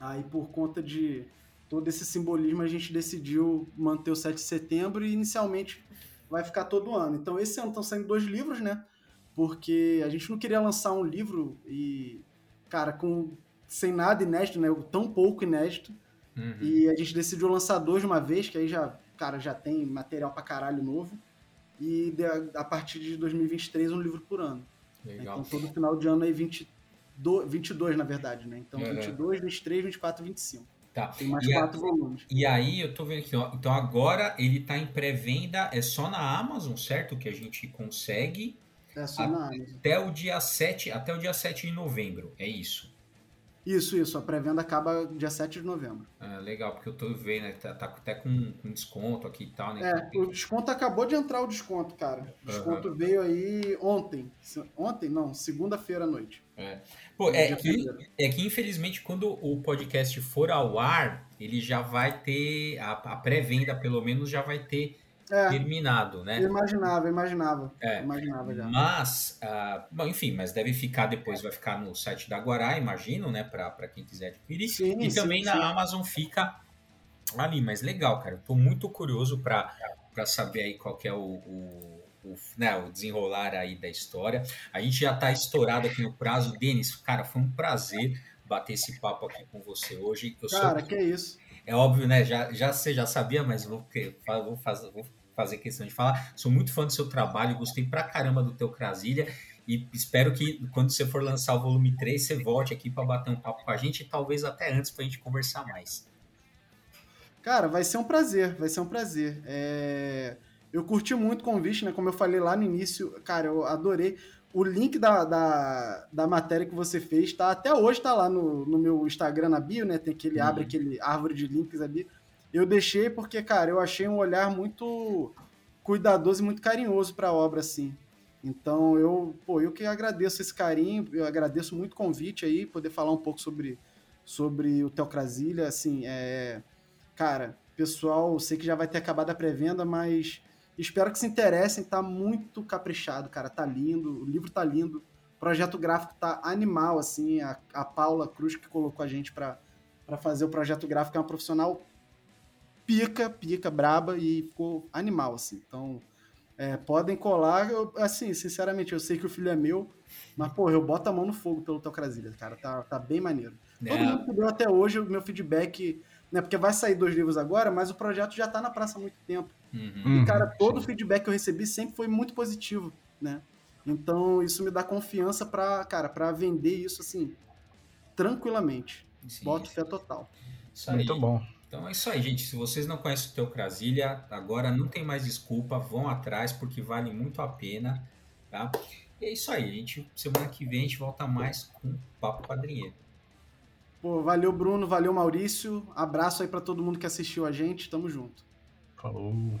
Aí, por conta de todo esse simbolismo, a gente decidiu manter o 7 de setembro e inicialmente vai ficar todo ano. Então, esse ano estão saindo dois livros, né? Porque a gente não queria lançar um livro e, cara, com sem nada inédito, né? Tão pouco inédito. Uhum. E a gente decidiu lançar dois de uma vez, que aí já, cara, já tem material pra caralho novo. E a partir de 2023, um livro por ano. Legal. Então, todo final de ano aí, 20, do, 22, na verdade, né? Então, uhum. 22, 23, 24, 25. Tá. Tem mais e quatro a, volumes. E aí, eu tô vendo aqui, ó. Então, agora ele tá em pré-venda, é só na Amazon, certo? Que a gente consegue. É só na Amazon. Até o dia 7, até o dia 7 de novembro, é isso. Isso, isso. A pré-venda acaba dia 7 de novembro. Ah, legal, porque eu tô vendo, né? Tá, tá até com, com, desconto aqui e tal, né? É, o desconto acabou de entrar o desconto, cara. O desconto uhum. veio aí ontem. Ontem, não, segunda-feira à noite. É. Pô, é que, é que infelizmente quando o podcast for ao ar, ele já vai ter, a, a pré-venda pelo menos já vai ter é, terminado, né? Imaginava, imaginava. É. Imaginava já. Mas, uh, bom, enfim, mas deve ficar depois, vai ficar no site da Guará, imagino, né? Para quem quiser adquirir. Sim, e sim, também sim. na Amazon fica ali, mas legal, cara. Estou muito curioso para saber aí qual é o, o, o, né, o desenrolar aí da história. A gente já está estourado aqui no prazo. Denis, cara, foi um prazer bater esse papo aqui com você hoje. Eu cara, sou... que é isso. É óbvio, né? Já, já você já sabia, mas vou, vou, fazer, vou fazer questão de falar. Sou muito fã do seu trabalho, gostei pra caramba do teu Crasilha e espero que quando você for lançar o volume 3, você volte aqui para bater um papo com a gente e talvez até antes para a gente conversar mais. Cara, vai ser um prazer, vai ser um prazer. É... Eu curti muito o convite, né? Como eu falei lá no início, cara, eu adorei. O link da, da, da matéria que você fez, tá? Até hoje tá lá no, no meu Instagram na bio, né? Tem aquele, uhum. abre aquele árvore de links ali. Eu deixei porque, cara, eu achei um olhar muito cuidadoso e muito carinhoso para a obra, assim. Então, eu, pô, eu que agradeço esse carinho, eu agradeço muito o convite aí, poder falar um pouco sobre, sobre o Teocrasilha, assim, é... Cara, pessoal, sei que já vai ter acabado a pré-venda, mas espero que se interessem, tá muito caprichado, cara, tá lindo, o livro tá lindo, o projeto gráfico tá animal, assim, a, a Paula Cruz que colocou a gente para fazer o projeto gráfico é uma profissional pica, pica, braba e ficou animal, assim. Então, é, podem colar. Eu, assim, sinceramente, eu sei que o filho é meu, mas, porra, eu boto a mão no fogo pelo Teocrasilha, cara. Tá, tá bem maneiro. É. Todo mundo que deu até hoje o meu feedback, né? Porque vai sair dois livros agora, mas o projeto já tá na praça há muito tempo. Uhum. E, cara, todo o feedback que eu recebi sempre foi muito positivo, né? Então, isso me dá confiança para, cara, para vender isso assim tranquilamente. Sim, Boto fé total. Isso Muito bom. Então é isso aí, gente. Se vocês não conhecem o Teocrasilha, agora não tem mais desculpa, vão atrás porque vale muito a pena, tá? E é isso aí, gente. Semana que vem a gente volta mais com Papo Quadrinheiro. Pô, valeu Bruno, valeu Maurício. Abraço aí para todo mundo que assistiu a gente. Tamo junto. Falou.